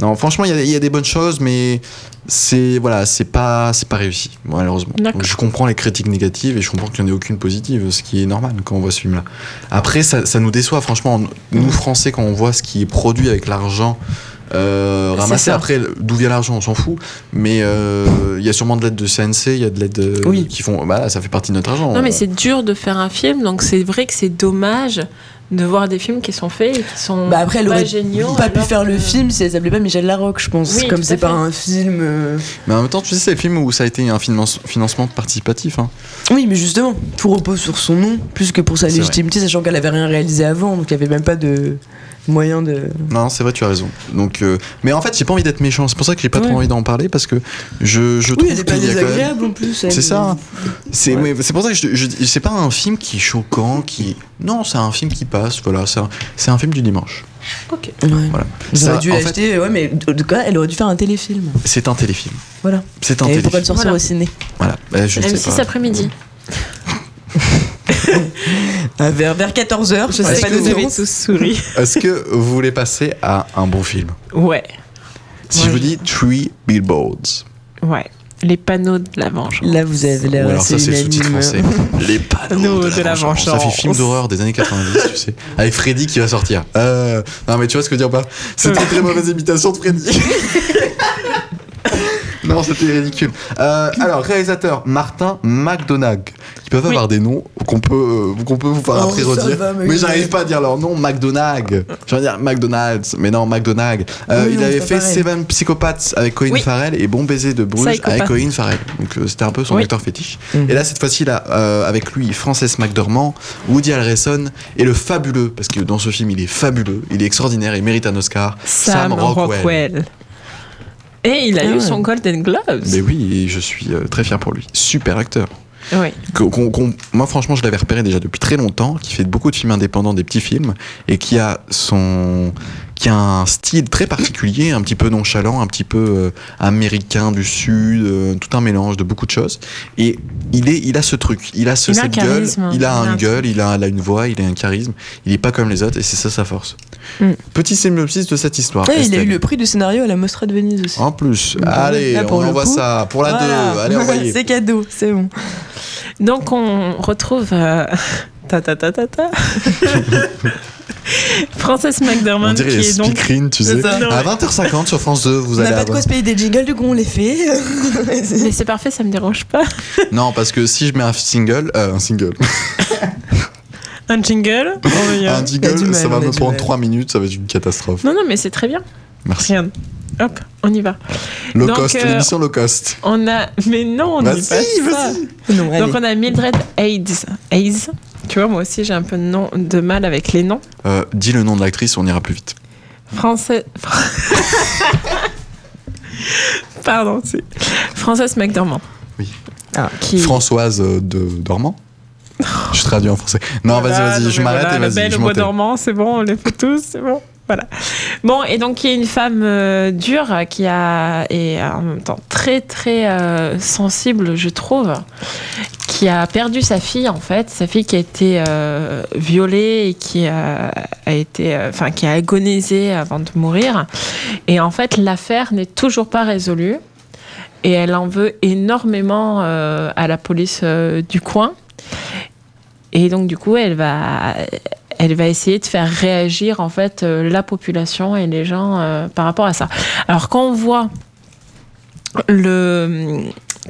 non, franchement, il y a- il y, a des bonnes choses, mais c'est voilà, c'est pas, c'est pas réussi, malheureusement. Donc, je comprends les critiques négatives et je comprends qu'il n'y en ait aucune positive, ce qui est normal quand on voit ce film-là. Après, ça, ça nous déçoit, franchement. Nous, Français, quand on voit ce qui est produit avec l'argent. euh, ça. après d'où vient l'argent on s'en fout mais euh, il y a sûrement de l'aide de CNC il y a de l'aide euh, Oui. qui font bah ça fait partie de notre argent Non, mais c'est dur de faire un film, donc c'est vrai que c'est dommage de voir des films qui sont faits et qui sont Bah après elle pas aurait géniaux. pas pu faire le film si elle s'appelait pas Michel Larocque je pense. Oui, Comme c'est pas un film. euh, mais en même temps tu sais c'est le film où ça a été un finance- financement participatif hein. Oui mais justement tout repose sur son nom plus que pour sa légitimité sachant qu'elle avait rien réalisé avant donc il y avait même pas de moyen de. Non, c'est vrai, tu as raison. Donc, euh, mais en fait, j'ai pas envie d'être méchant. C'est pour ça que j'ai pas Ouais. trop envie d'en parler parce que je, je Oui trouve elle est pas qu'il y a quand même- désagréable en plus. C'est ça. C'est Ouais. c'est pour ça que je, je dis- c'est pas un film qui est choquant, qui non, c'est un film qui passe. Voilà, c'est un, c'est un film du dimanche. Ok. Ouais. Voilà. Ça, auraient dû en fait, ouais, mais de quoi? Elle aurait dû faire un téléfilm. c'est un téléfilm. Voilà. C'est un Et pourquoi téléfilm. le sortir Voilà. au ciné? Voilà. Bah, je ne sais M6 pas. après-midi. Euh, vers, vers 14h, je sais pas vous avez tous souri. Est-ce que vous voulez passer à un bon film? Ouais. Si Ouais. je vous dis Three Billboards. Ouais. Les panneaux de la vengeance. Là, vous avez l'air alors ça c'est le sous-titre français. Les panneaux de, la, vengeance. Ça fait film d'horreur des années 90, tu sais. Avec Freddy qui va sortir. Euh, non mais tu vois ce que je veux dire pas? C'est une très très mauvaise imitation de Freddy. non, c'était ridicule. Euh, alors, réalisateur Martin McDonagh. Ils peuvent Oui. avoir des noms qu'on peut, euh, qu'on peut vous faire Oh, après redire. va, mais j'arrive pas à dire leur nom, McDonagh. Veux dire McDonald's, mais non, McDonagh. Euh, Oui, il non, avait fait pareil. Seven Psychopaths avec Colin Oui. Farrell et Bon baiser de Bruges Psychopath. avec Colin Farrell. Donc euh, c'était un peu son acteur fétiche. Mhm. Et là, cette fois-ci, là, avec lui, Frances McDormand, Woody Harrelson et le fabuleux, parce que dans ce film, il est fabuleux, il est extraordinaire, il mérite un Oscar, Sam, Rockwell. Et il a Ah eu ouais. son Golden Globes. Mais oui, et je suis euh, très fier pour lui. Super acteur. Oui. Moi, franchement, je l'avais repéré déjà depuis très longtemps, qui fait beaucoup de films indépendants, des petits films, et qui a son, qui a un style très particulier, un petit peu nonchalant, un petit peu euh, américain du sud, euh, tout un mélange de beaucoup de choses. Et il est, il a ce truc, il a ce, Il a un cette gueule, il a une un gueule, il a, il a une voix, il a un charisme. Il est pas comme les autres, et c'est ça sa force. Mm. Petit synopsis de cette histoire. Ouais, il a eu le prix du scénario à la Mostra de Venise aussi. En plus, Donc, allez, on envoie coup, ça pour la Voilà. 2. Allez, envoyez. c'est cadeau, c'est bon. Donc on retrouve euh, ta ta ta ta ta Frances On dirait qui les est donc speakerines, tu sais. ça. À 20h50 sur France 2, vous On n'a allez pas de quoi se payer des jingles, du coup on les fait. mais c'est parfait, ça me dérange pas. Non, parce que si je mets un single, euh, un single, Un jingle. Oh, il y a- un jingle, mal, ça va on me prendre mal. 3 minutes, ça va être une catastrophe. Non non mais c'est très bien. Merci. Regarde. Hop, on y va. Low Donc, cost, euh, l'émission low cost. On a mais non, on Vas-y, dit pas non, allez. Donc on a Mildred Hayes. Hayes. Tu vois, moi aussi j'ai un peu de, nom- de mal avec les noms. Euh, dis le nom de l'actrice, on ira plus vite. Français. Pardon, c'est Frances McDormand. Oui. Ah, qui... Françoise euh, de Dormant? Je traduis en français. Non, Voilà, vas-y, vas-y, je m'arrête voilà, et La vas-y. belle Je au bois dormant, c'est bon, on les fait tous, c'est bon. Voilà. Bon, et donc qui est une femme euh, dure, qui a et en même temps très très euh, sensible, je trouve, qui a perdu sa fille en fait, sa fille qui a été euh, violée et qui a, a été, euh, enfin qui a agonisé avant de mourir. Et en fait, l'affaire n'est toujours pas résolue et elle en veut énormément euh, à la police euh, du coin. Et donc du coup, elle va, elle va essayer de faire réagir en fait euh, la population et les gens euh, par rapport à ça. Alors quand on voit le,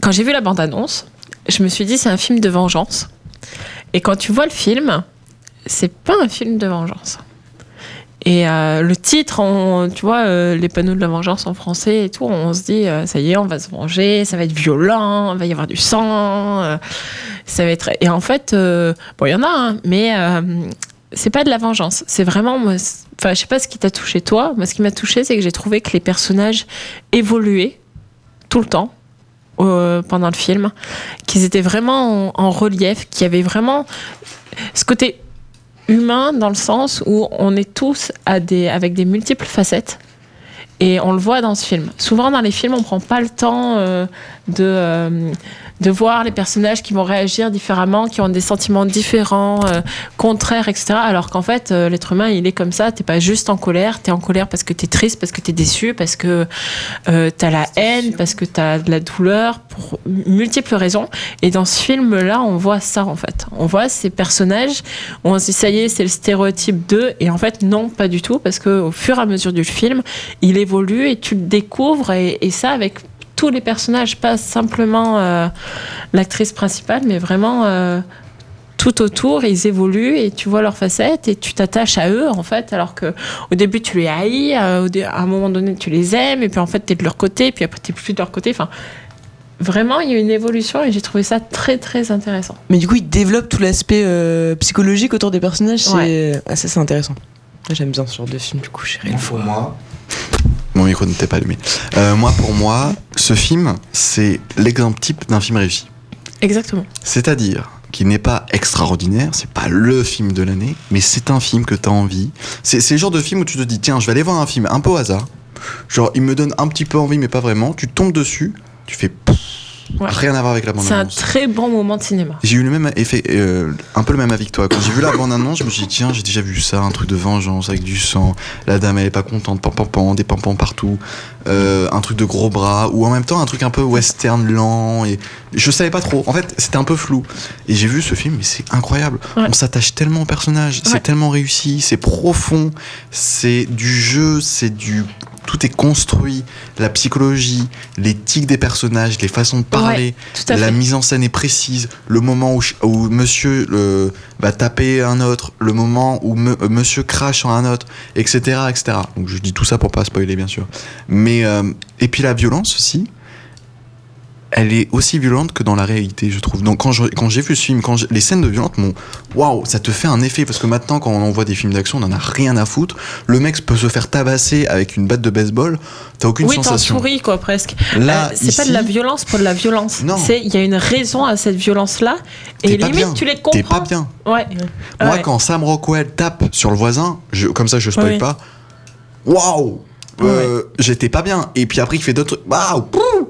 quand j'ai vu la bande annonce, je me suis dit c'est un film de vengeance. Et quand tu vois le film, c'est pas un film de vengeance. Et euh, le titre, tu vois, les panneaux de la vengeance en français et tout, on se dit, euh, ça y est, on va se venger, ça va être violent, il va y avoir du sang, ça va être. Et en fait, bon, il y en a, hein, mais c'est pas de la vengeance. C'est vraiment, moi, enfin, je sais pas ce qui t'a touché toi. Moi, ce qui m'a touché, c'est que j'ai trouvé que les personnages évoluaient tout le temps. pendant le film, qu'ils étaient vraiment en, relief, qu'il y avait vraiment ce côté humain dans le sens où on est tous avec des multiples facettes. Et on le voit dans ce film. Souvent, dans les films, on prend pas le temps euh, de, euh, de voir les personnages qui vont réagir différemment, qui ont des sentiments différents, euh, contraires, etc. Alors qu'en fait, euh, l'être humain, il est comme ça. T'es pas juste en colère. T'es en colère parce que t'es triste, parce que t'es déçu, parce que euh, t'as la haine, parce que t'as de la douleur, pour multiples raisons. Et dans ce film-là, on voit ça, en fait. On voit ces personnages on se dit, ça y est, c'est le stéréotype d'eux. Et en fait, non, pas du tout, parce que au fur et à mesure du film, il évolue et tu le découvres. Et, et ça, avec tous les personnages, pas simplement euh, l'actrice principale, mais vraiment euh, tout autour, ils évoluent et tu vois leurs facettes et tu t'attaches à eux en fait, alors que au début tu les haïs, euh, à un moment donné tu les aimes et puis en fait tu es de leur côté, puis après tu plus de leur côté. Enfin, vraiment il y a une évolution et j'ai trouvé ça très très intéressant. Mais du coup, il développe tout l'aspect euh, psychologique autour des personnages. C'est ah, ça, c'est intéressant. J'aime bien ce genre de film. Du coup, le Pour moi, mon micro n'était pas allumé. Euh, moi, pour moi, ce film, c'est l'exemple type d'un film réussi. Exactement. C'est-à-dire qu'il n'est pas extraordinaire, c'est pas le film de l'année, mais c'est un film que tu as envie. C'est le genre de film où tu te dis, tiens, je vais aller voir un film un peu au hasard. Genre, il me donne un petit peu envie, mais pas vraiment. Tu tombes dessus, tu fais pff, Ouais. rien à voir avec la bande C'est un très bon moment de cinéma. J'ai eu le même effet, euh, un peu le même avis que toi. Quand j'ai vu la bande annonce, je me suis dit, tiens, j'ai déjà vu ça, un truc de vengeance avec du sang. La dame, elle est pas contente, pam pam pam, des pam pam partout. Euh, un truc de gros bras, ou en même temps un truc un peu western lent. Et je savais pas trop. En fait, c'était un peu flou. Et j'ai vu ce film, mais c'est incroyable. Ouais. On s'attache tellement au personnage, Ouais. c'est tellement réussi, c'est profond, c'est du jeu, c'est du. Tout est construit, la psychologie, les tics des personnages, les façons de parler, la mise en scène est précise. Le moment où, monsieur euh, va taper un autre, le moment où me- euh, monsieur crache sur un autre, etc., etc. Donc je dis tout ça pour pas spoiler, bien sûr. Mais euh, et puis la violence aussi. Elle est aussi violente que dans la réalité, je trouve. Donc quand je- quand j'ai vu ce film, quand les scènes de violence, mon waouh, ça te fait un effet parce que maintenant quand on voit des films d'action, on en a rien à foutre. Le mec peut se faire tabasser avec une batte de baseball, t'as aucune Oui, t'en sensation. souris quoi presque. Là, Euh, c'est pas de la violence pour de la violence. Non. C'est il y a une raison à cette violence là et T'es limite bien. tu les T'es comprends. pas bien. Ouais. Moi, Ouais. quand Sam Rockwell tape sur le voisin, je, comme ça je spoil Oui. pas, waouh! Euh, J'étais pas bien. Et puis après, il fait d'autres trucs. Waouh!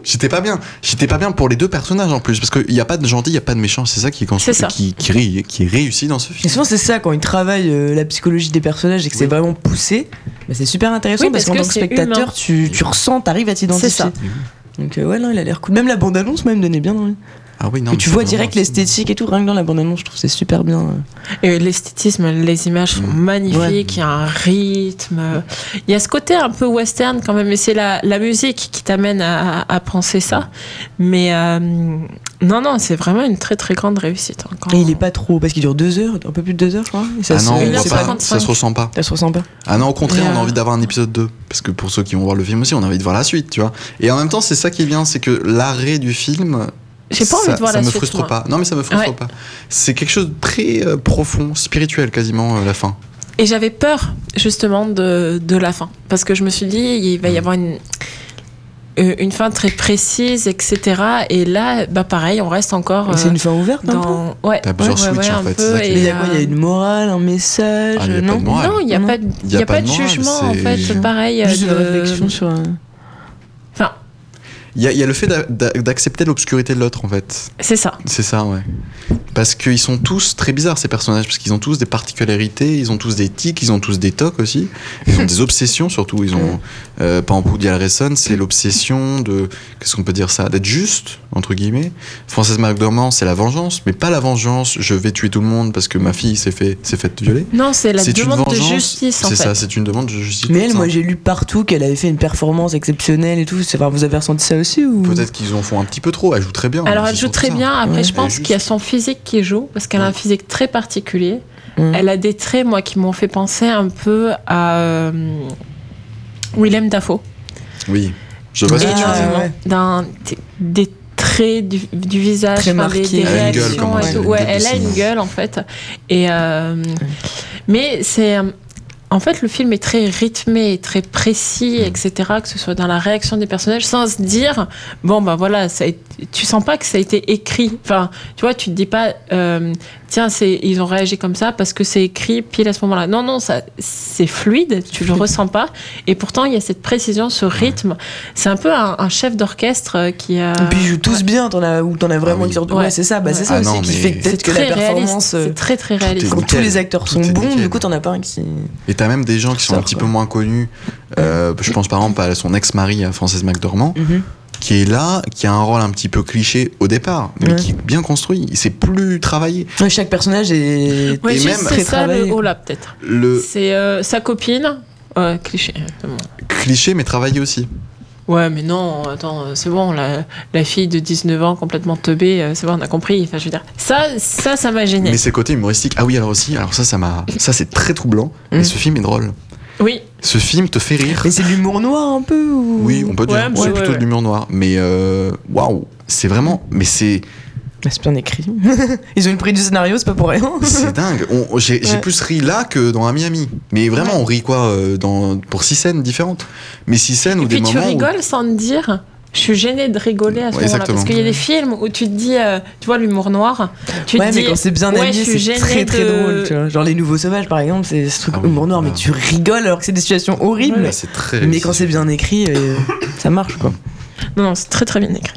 J'étais pas bien. J'étais pas bien pour les deux personnages en plus. Parce qu'il n'y a pas de gentil, il n'y a pas de méchant. C'est ça qui est, construit- C'est ça. qui, qui, ré- qui est réussi dans ce Et film. souvent, c'est ça, quand ils travaillent euh, la psychologie des personnages et que c'est vraiment poussé, bah, c'est super intéressant Oui, parce, parce qu'en que tant que spectateur, tu, tu ressens, t'arrives à t'identifier. C'est ça. Donc, euh, ouais, non, il a l'air cool. Même la bande-annonce, même, donnait bien envie. Ah oui, non. Et mais tu vois direct l'esthétique et tout, rien que dans la bande-annonce, je trouve que c'est super bien. Et l'esthétisme, les images sont Mm. magnifiques, Ouais. il y a un rythme. Il y a ce côté un peu western quand même, et c'est la, la musique qui t'amène à, à penser ça. Mais euh, non, non, c'est vraiment une très très grande réussite. hein, quand- Et il est pas trop, parce qu'il dure deux heures, un peu plus de deux heures, je crois. Et ça Ah se- non, Une on heure voit pas, 55. ça se ressent pas. ça se ressent pas. Ah non, au contraire, on a euh, envie d'avoir un épisode 2. Parce que pour ceux qui vont voir le film aussi, on a envie de voir la suite, tu vois. Et en même temps, c'est ça qui est bien, c'est que l'arrêt du film. J'ai pas envie ça- de voir ça la me suite, frustre moi. pas. Non, mais ça me frustre Ouais. pas. C'est quelque chose de très euh, profond, spirituel quasiment, euh, la fin. Et j'avais peur justement de, de la fin. Parce que je me suis dit, il va y Mm. avoir une, euh, une fin très précise, etc. Et là, bah pareil, on reste encore c'est une fin ouverte, un peu? Dans. Ouais, T'as plusieurs ouais, switches, ouais, en un fait, peu, et, il y a quoi? Il y a une morale, un message? Ah, non? il n'y a, Non. pas de- y a pas de jugement, en fait. Pareil. Juste une de- réflexion sur. un- Il y, a- il y a le fait d'a- d'a- d'accepter l'obscurité de l'autre, en fait. C'est ça. C'est ça, ouais. Parce qu'ils sont tous très bizarres, ces personnages, parce qu'ils ont tous des particularités, ils ont tous des tics, ils ont tous des tocs aussi. Ils ont des obsessions, surtout. Ils ont, euh, par exemple, Woody Harrelson, c'est l'obsession de, qu'est-ce qu'on peut dire ça, d'être juste, entre guillemets. Frances McDormand, c'est la vengeance, mais pas la vengeance, je vais tuer tout le monde parce que ma fille s'est fait, s'est faite violer. Non, c'est la demande de vengeance, justice en C'est ça, c'est une demande de justice. Mais elle, moi j'ai lu partout qu'elle avait fait une performance exceptionnelle et tout. Enfin, vous avez ressenti ça aussi ou Peut-être qu'ils en font un petit peu trop, elle joue très bien. Alors hein, elle joue très bien. Après, Ouais. je pense qu'il y a son physique qui joue parce qu'elle a un physique très particulier. Mm. Elle a des traits, moi, qui m'ont fait penser un peu à euh, Willem Dafoe. Oui, je vois ce que tu veux des traits du, du visage, Très des, marqués. des Elle a une gueule, comme on dit, Ouais, elle a une gueule en fait. Et euh, mais c'est euh, en fait le film est très rythmé, très précis, Mm. etc. Que ce soit dans la réaction des personnages, sans se dire bon ben voilà, ça a été- tu sens pas que ça a été écrit. Enfin, tu vois, tu te dis pas euh, tiens c'est ils ont réagi comme ça parce que c'est écrit pile à ce moment-là. Non non, ça c'est fluide, tu le ressens pas. Et pourtant il y a cette précision, ce rythme. C'est un peu un, un chef d'orchestre euh, qui a. Et puis ils jouent tous bien, t'en as, ou t'en as vraiment Ah oui. qui. Ouais. Ouais, c'est ça, bah, c'est Ouais. ça Ah aussi non, qui fait que C'est peut-être que très la réaliste. performance. euh, C'est très très réaliste. Quand tous les acteurs sont bons, nickel. du coup t'en as pas un qui. Et t'as même des gens qui sont un petit quoi. peu moins connus. Euh, je pense par exemple à son ex-mari, à Frances McDormand, Mhm. Qui est là, qui a un rôle un petit peu cliché au départ, mais Ouais. qui est bien construit. C'est plus travaillé. Ouais, Chaque personnage est. Ouais, Et juste, même- c'est très ça travaillé. le haut là peut-être. Le C'est euh, sa copine. Ouais, cliché. cliché, mais travaillé aussi. Ouais, mais non, attends, euh, c'est bon, la, la fille de 19 ans complètement teubée, euh, c'est bon, on a compris. Enfin, je veux dire, ça, ça, ça m'a gêné. Mais ses côtés humoristiques. Ah oui, alors aussi, alors ça, ça m'a, ça c'est très troublant. Et Mm. ce film est drôle. Oui, Ce film te fait rire. Mais c'est de l'humour noir un peu ou... Oui, on peut dire. Ouais, c'est ouais, plutôt ouais, de l'humour noir. Mais euh, waouh, c'est vraiment, mais c'est, C'est bien écrit. Ils ont eu le prix du scénario, c'est pas pour rien. c'est dingue. J'ai, plus ri là que dans un Miami. Mais vraiment, on rit quoi euh, dans, pour six scènes différentes. Mais six scènes ou et des puis tu moments. où- rigoles sans te dire? Je suis gênée de rigoler à ce Ouais, moment-là. Parce qu'il y a des films où tu te dis, euh, tu vois, l'humour noir, tu ouais, te mais dis. quand c'est bien ouais, suis c'est très très de- drôle. Tu vois. Genre Les Nouveaux Sauvages, par exemple, c'est ce truc Ah humour noir, mais là. tu rigoles alors que c'est des situations horribles. Là, c'est très. mais quand c'est bien écrit, euh, ça marche quoi. Non, non, c'est très très bien écrit.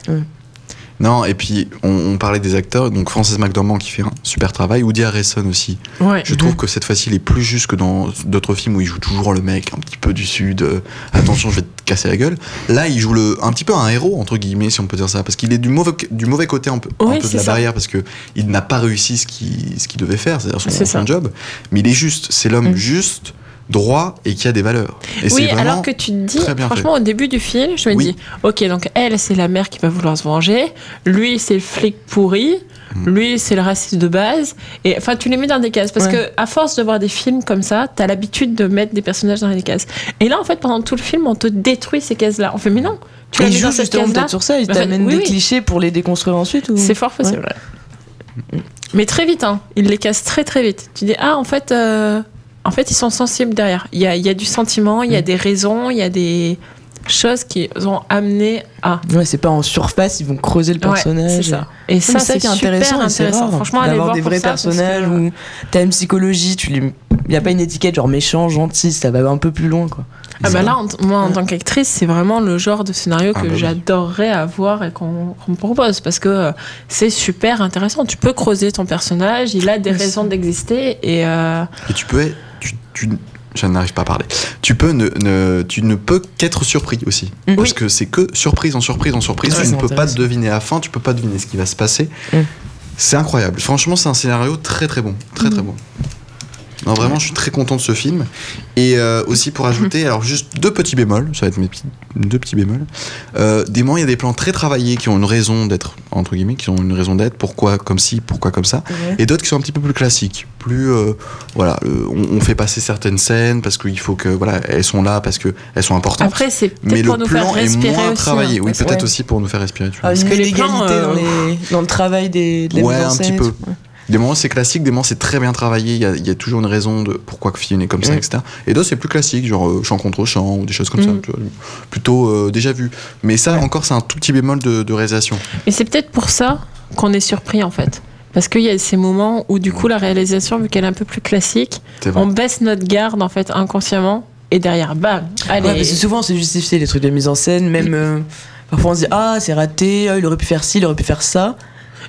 Non, et puis on, on parlait des acteurs, donc Frances McDormand qui fait un super travail, Woody Harrelson aussi. Ouais. Je trouve que cette fois-ci, il est plus juste que dans d'autres films où il joue toujours le mec un petit peu du sud. euh, attention, je vais te casser la gueule. Là, il joue le, un petit peu un héros entre guillemets, si on peut dire ça, parce qu'il est du mauvais, du mauvais côté un peu, un peu de la ça. barrière, parce que il n'a pas réussi ce qu'il ce qu'il devait faire, c'est-à-dire son, job. Mais il est juste, c'est l'homme Mm. juste, droit et qui a des valeurs. Et Oui, alors que tu te dis, franchement, au début du film, je me Oui. dis, ok, donc elle, c'est la mère qui va vouloir se venger, lui, c'est le flic pourri, Mm. lui, c'est le raciste de base, et enfin, tu les mets dans des cases, parce Ouais. que à force de voir des films comme ça, t'as l'habitude de mettre des personnages dans des cases. Et là, en fait, pendant tout le film, on te détruit ces cases-là. On fait, mais non, tu jouent cette justement case-là. peut-être sur ça, ils Bah, t'amènent oui, des oui. clichés pour les déconstruire ensuite ou... C'est fort possible. ouais. Mais très vite, hein. Ils les cassent très très vite. Tu dis, ah, en fait, euh, en fait ils sont sensibles derrière. Il y a, il y a du sentiment, il y a Mm. des raisons, il y a des choses qui ont amené à. Ouais, c'est pas en surface, ils vont creuser le Ouais, personnage. c'est ça. Et ça, ça c'est qui est super intéressant, et c'est intéressant. rare Franchement, d'avoir voir des vrais ça, parce que- personnages où t'as une psychologie, tu lui... y a pas une étiquette genre méchant, gentil, ça va un peu plus loin quoi. Ah bah là, en t- moi, en tant qu'actrice, c'est vraiment le genre de scénario Ah que bah oui. j'adorerais avoir et qu'on qu'on me propose parce que euh, c'est super intéressant. Tu peux creuser ton personnage, il a des raisons d'exister et euh, Et tu peux être, tu, tu- je n'arrive pas à parler. Tu peux ne, ne- tu ne peux qu'être surpris aussi, Mm. parce Oui. que c'est que surprise en surprise en surprise. Ouais, tu ne peux pas deviner à la fin, tu peux pas deviner ce qui va se passer. Mm. C'est incroyable. Franchement, c'est un scénario très très bon, très Mm. très bon. Non, vraiment, je suis très content de ce film. Et euh, aussi pour ajouter, alors juste deux petits bémols, ça va être mes petits, deux petits bémols. Euh, des moments, il y a des plans très travaillés qui ont une raison d'être, entre guillemets, qui ont une raison d'être. Pourquoi comme ci, pourquoi comme ça et d'autres qui sont un petit peu plus classiques plus euh, voilà euh, on, on fait passer certaines scènes parce qu'il faut que voilà elles sont là parce que elles sont importantes après, c'est mais peut-être le pour nous faire plan est respirer moins aussi. travaillé hein, oui parce que- peut-être ouais. aussi pour nous faire respirer tu vois. Ah, une que les inégalité plans, euh, dans, les... dans le travail des, de la Ouais, un petit et peu. Des moments c'est classique des moments c'est très bien travaillé il y a, il y a toujours une raison de pourquoi que film est comme ça Mm. etc et d'autres c'est plus classique genre euh, chant contre chant ou des choses comme ça Mm. tu vois, plutôt euh, déjà vu mais ça encore c'est un tout petit bémol de, de réalisation Et c'est peut-être pour ça qu'on est surpris en fait. Parce qu'il y a ces moments où du coup la réalisation, vu qu'elle est un peu plus classique, on baisse notre garde en fait inconsciemment et derrière, bam, allez. Ouais, parce que souvent c'est justifié les trucs de mise en scène, même. euh, parfois on se dit ah c'est raté, ah, il aurait pu faire ci, il aurait pu faire ça.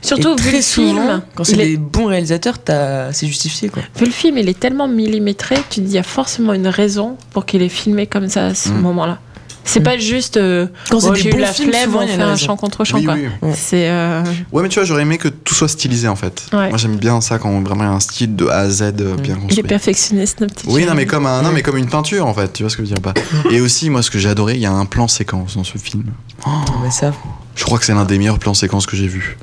Surtout Et vu très le souvent, film, quand c'est est- des bons réalisateurs, t'as- c'est justifié quoi. vu le film, il est tellement millimétré, tu te dis il y a forcément une raison pour qu'il ait filmé comme ça à ce Mm. moment-là. C'est Mm. pas juste euh, Quand des j'ai eu la flemme, on il y a fait un chant contre chant Oui, quoi. oui. Ouais. C'est euh, Ouais, mais tu vois, j'aurais aimé que tout soit stylisé en fait. Ouais. Moi, j'aime bien ça quand vraiment il y a un style de A à Z euh, bien il construit. est perfectionniste, notre petit Oui, non mais comme un, non mais comme une peinture en fait. Tu vois ce que je veux dire pas Et aussi, moi, ce que j'ai adoré, il y a un plan séquence dans ce film. Ah, bah ça. Je crois que c'est l'un des meilleurs plans séquences que j'ai vu.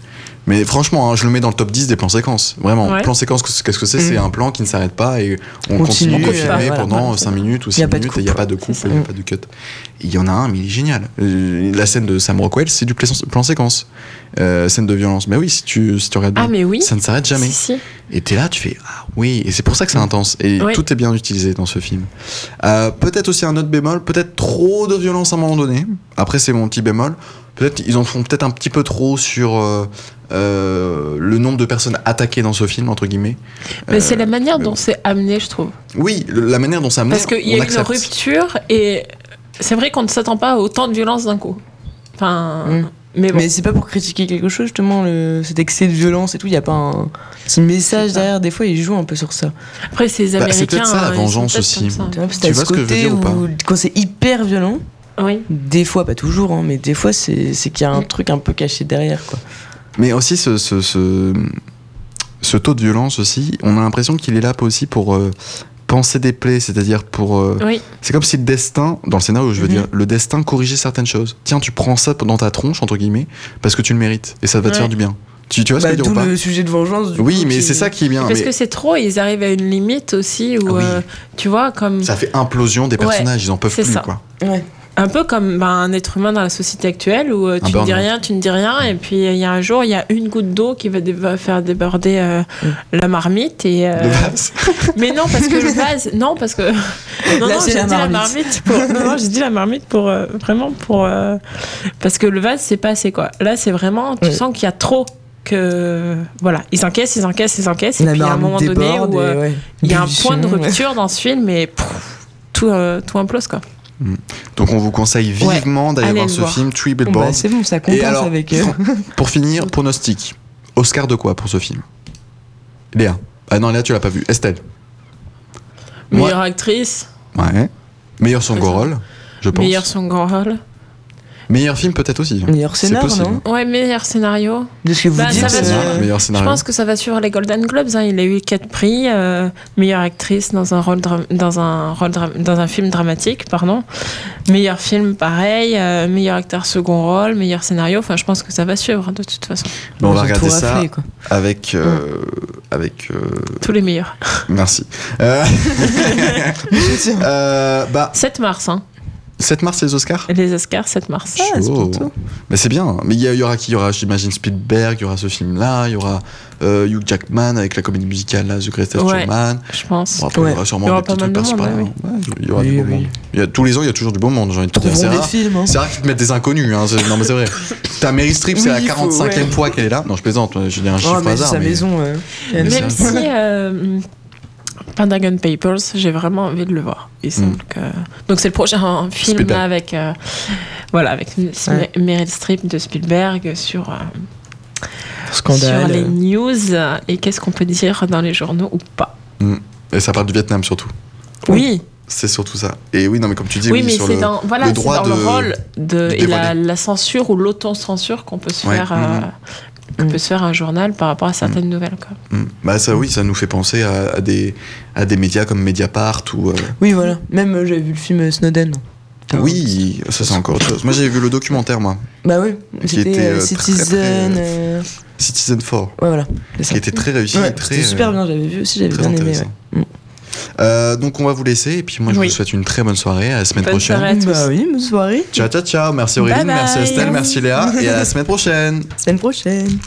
Mais franchement, hein, je le mets dans le top 10 des plans séquences. Vraiment, Ouais. plan séquence, qu'est-ce que c'est Mm. C'est un plan qui ne s'arrête pas et on Continue, continue, de euh, filmer pendant voilà. 5 minutes ou Il y 6 a pas de minutes et il n'y a pas de coupe, il n'y a pas de cut. Il y en a un, mais il est génial. Euh, La scène de Sam Rockwell, c'est du plan séquence. Euh, scène de violence. Mais oui, si tu, si tu regardes bien, Ah mais oui. ça ne s'arrête jamais. Si, si. Et t'es là, tu fais ah oui, et c'est pour ça que c'est intense. Et Oui. tout est bien utilisé dans ce film. Euh, peut-être aussi un autre bémol, peut-être trop de violence à un moment donné. Après c'est mon petit bémol. Peut-être ils en font peut-être un petit peu trop sur euh, euh, le nombre de personnes attaquées dans ce film entre guillemets. Mais Euh, c'est la manière mais dont bon. c'est amené, je trouve. Oui, la manière dont ça amené. Parce qu'il y a une rupture et c'est vrai qu'on ne s'attend pas à autant de violence d'un coup. Enfin, Mm. mais bon. Mais c'est pas pour critiquer quelque chose justement, le- cet excès de violence et tout, il y a pas un petit message C'est derrière, des fois ils jouent un peu sur ça. Après, c'est les Bah, c'est Américains. peut-être ça, la vengeance aussi. Tu vois, ce que je veux côté dire ou pas où quand c'est hyper violent, Oui. des fois, pas toujours, hein, mais des fois c'est c'est qu'il y a un truc un peu caché derrière quoi. Mais aussi ce, ce, ce, ce taux de violence aussi, on a l'impression qu'il est là aussi pour euh, penser des plaies, c'est-à-dire pour euh, Oui. C'est comme si le destin, dans le scénario, je veux Mhm. dire, le destin corrigeait certaines choses. Tiens, tu prends ça dans ta tronche, entre guillemets, parce que tu le mérites. Et ça va te faire du bien. Tu, tu vois ce que Bah, je veux dire D'où ou pas le sujet de vengeance. du Oui, coup, mais qui- c'est ça qui est bien. Parce mais que c'est trop, ils arrivent à une limite aussi où, Ah oui. euh, tu vois, comme. Ça fait implosion des Ouais, personnages, ils en peuvent plus, ça. quoi. Ouais. Un peu comme ben, un être humain dans la société actuelle où euh, tu ne dis rien, tu ne dis rien, et puis il y a un jour, il y a une goutte d'eau qui va, dé- va faire déborder euh, Mm. la marmite. Et, euh, Le vase. Mais non, parce que le vase. Non, parce que. Non, Là, non, j'ai la dit la marmite. pour. Non, non, j'ai dit la marmite pour. euh, vraiment pour. euh, Parce que le vase, c'est pas assez, quoi. Là, c'est vraiment. Tu sens qu'il y a trop. Que. Voilà, ils encaissent, ils encaissent, ils encaissent. Et La puis, à un moment donné où. et, euh, ouais, Il y a un point de ouais. rupture dans ce film, et pff, tout, euh, tout implose, quoi. Donc on vous conseille Ouais, vivement d'aller voir ce voir. film, Three Billboards. bah, c'est bon, ça compense alors, avec. euh, pour finir, pronostic. Oscar de quoi pour ce film? Léa. Ah non, Léa, tu l'as pas vu. Estelle. Moi- Meilleure actrice, Ouais. Meilleur second rôle, je pense. meilleur second rôle. Meilleur film peut-être aussi. Meilleur C'est scénar, possible. non Ouais, meilleur scénario. De ce que vous Bah, dites. ça va euh, Meilleur Je scénario. pense que ça va suivre les Golden Globes. hein. Il a eu quatre prix. euh, meilleure actrice dans un rôle dans un rôle dans un film dramatique, pardon. Meilleur film, pareil. euh, meilleur acteur second rôle, meilleur scénario. Enfin, je pense que ça va suivre de toute façon. Bon, on va regarder ça raflé, avec euh, avec euh, Tous les meilleurs. merci. Euh, euh, bah 7 mars, hein. 7 mars les Oscars? Les Oscars, 7 mars. Ah, c'est. Mais c'est bien. Mais il y, aura qui? Il y aura, j'imagine, Spielberg. Il y aura ce film-là. Il y aura euh, Hugh Jackman avec la comédie musicale là, The Greatest Ouais. Showman. Je pense. Bon, après, il y aura sûrement y aura des petits trucs de par-ci par-là. Ouais, il y aura Oui, du beau oui. monde. Il y a, tous les ans, il y a toujours du beau monde. J'ai envie de te dire. C'est rare. films. hein. C'est rare qu'ils te mettent des inconnus. Hein. c'est- Non, mais c'est vrai. T'as Mary Streep, c'est Oui, la il faut, 45e ouais. fois qu'elle est là. Non, je plaisante. Je dis un Oh, chiffre mais c'est hasard. sa mais- maison. Même si euh, Pentagon Papers, j'ai vraiment envie de le voir. Il semble que... Donc c'est le prochain film là, avec euh, voilà avec Ouais. Meryl Streep de Spielberg sur euh, Scandale. sur les news euh, et qu'est-ce qu'on peut dire dans les journaux ou pas? Et ça parle du Vietnam surtout. Oui, C'est surtout ça. Et oui, non, mais comme tu dis, oui, oui, mais sur le- dans voilà le droit dans le de- rôle de et la, censure ou l'autocensure qu'on peut se Ouais, faire euh, mhm. Que Mhm. peut se faire un journal par rapport à certaines nouvelles quoi. Mm. Bah ça oui, ça nous fait penser à, à des, à des médias comme Mediapart ou... euh, Oui, voilà. Même euh, j'avais vu le film euh, Snowden. Oui, ça c'est encore autre chose. Moi j'avais vu le documentaire moi, Bah oui. Qui C'était était, euh, très, Citizen. très, euh, Citizen 4, Ouais, voilà. Qui était très réussi, Ouais, très, C'était super euh, bien, j'avais vu aussi, j'avais bien aimé. ouais. Euh, donc on va vous laisser et puis moi je Oui. vous souhaite une très bonne soirée, à la semaine Bonne prochaine. soirée à tous. Bah oui, bonne soirée. Ciao ciao ciao, merci Aurélie, Bye bye. merci Estelle, merci Léa et à la semaine prochaine. Semaine prochaine.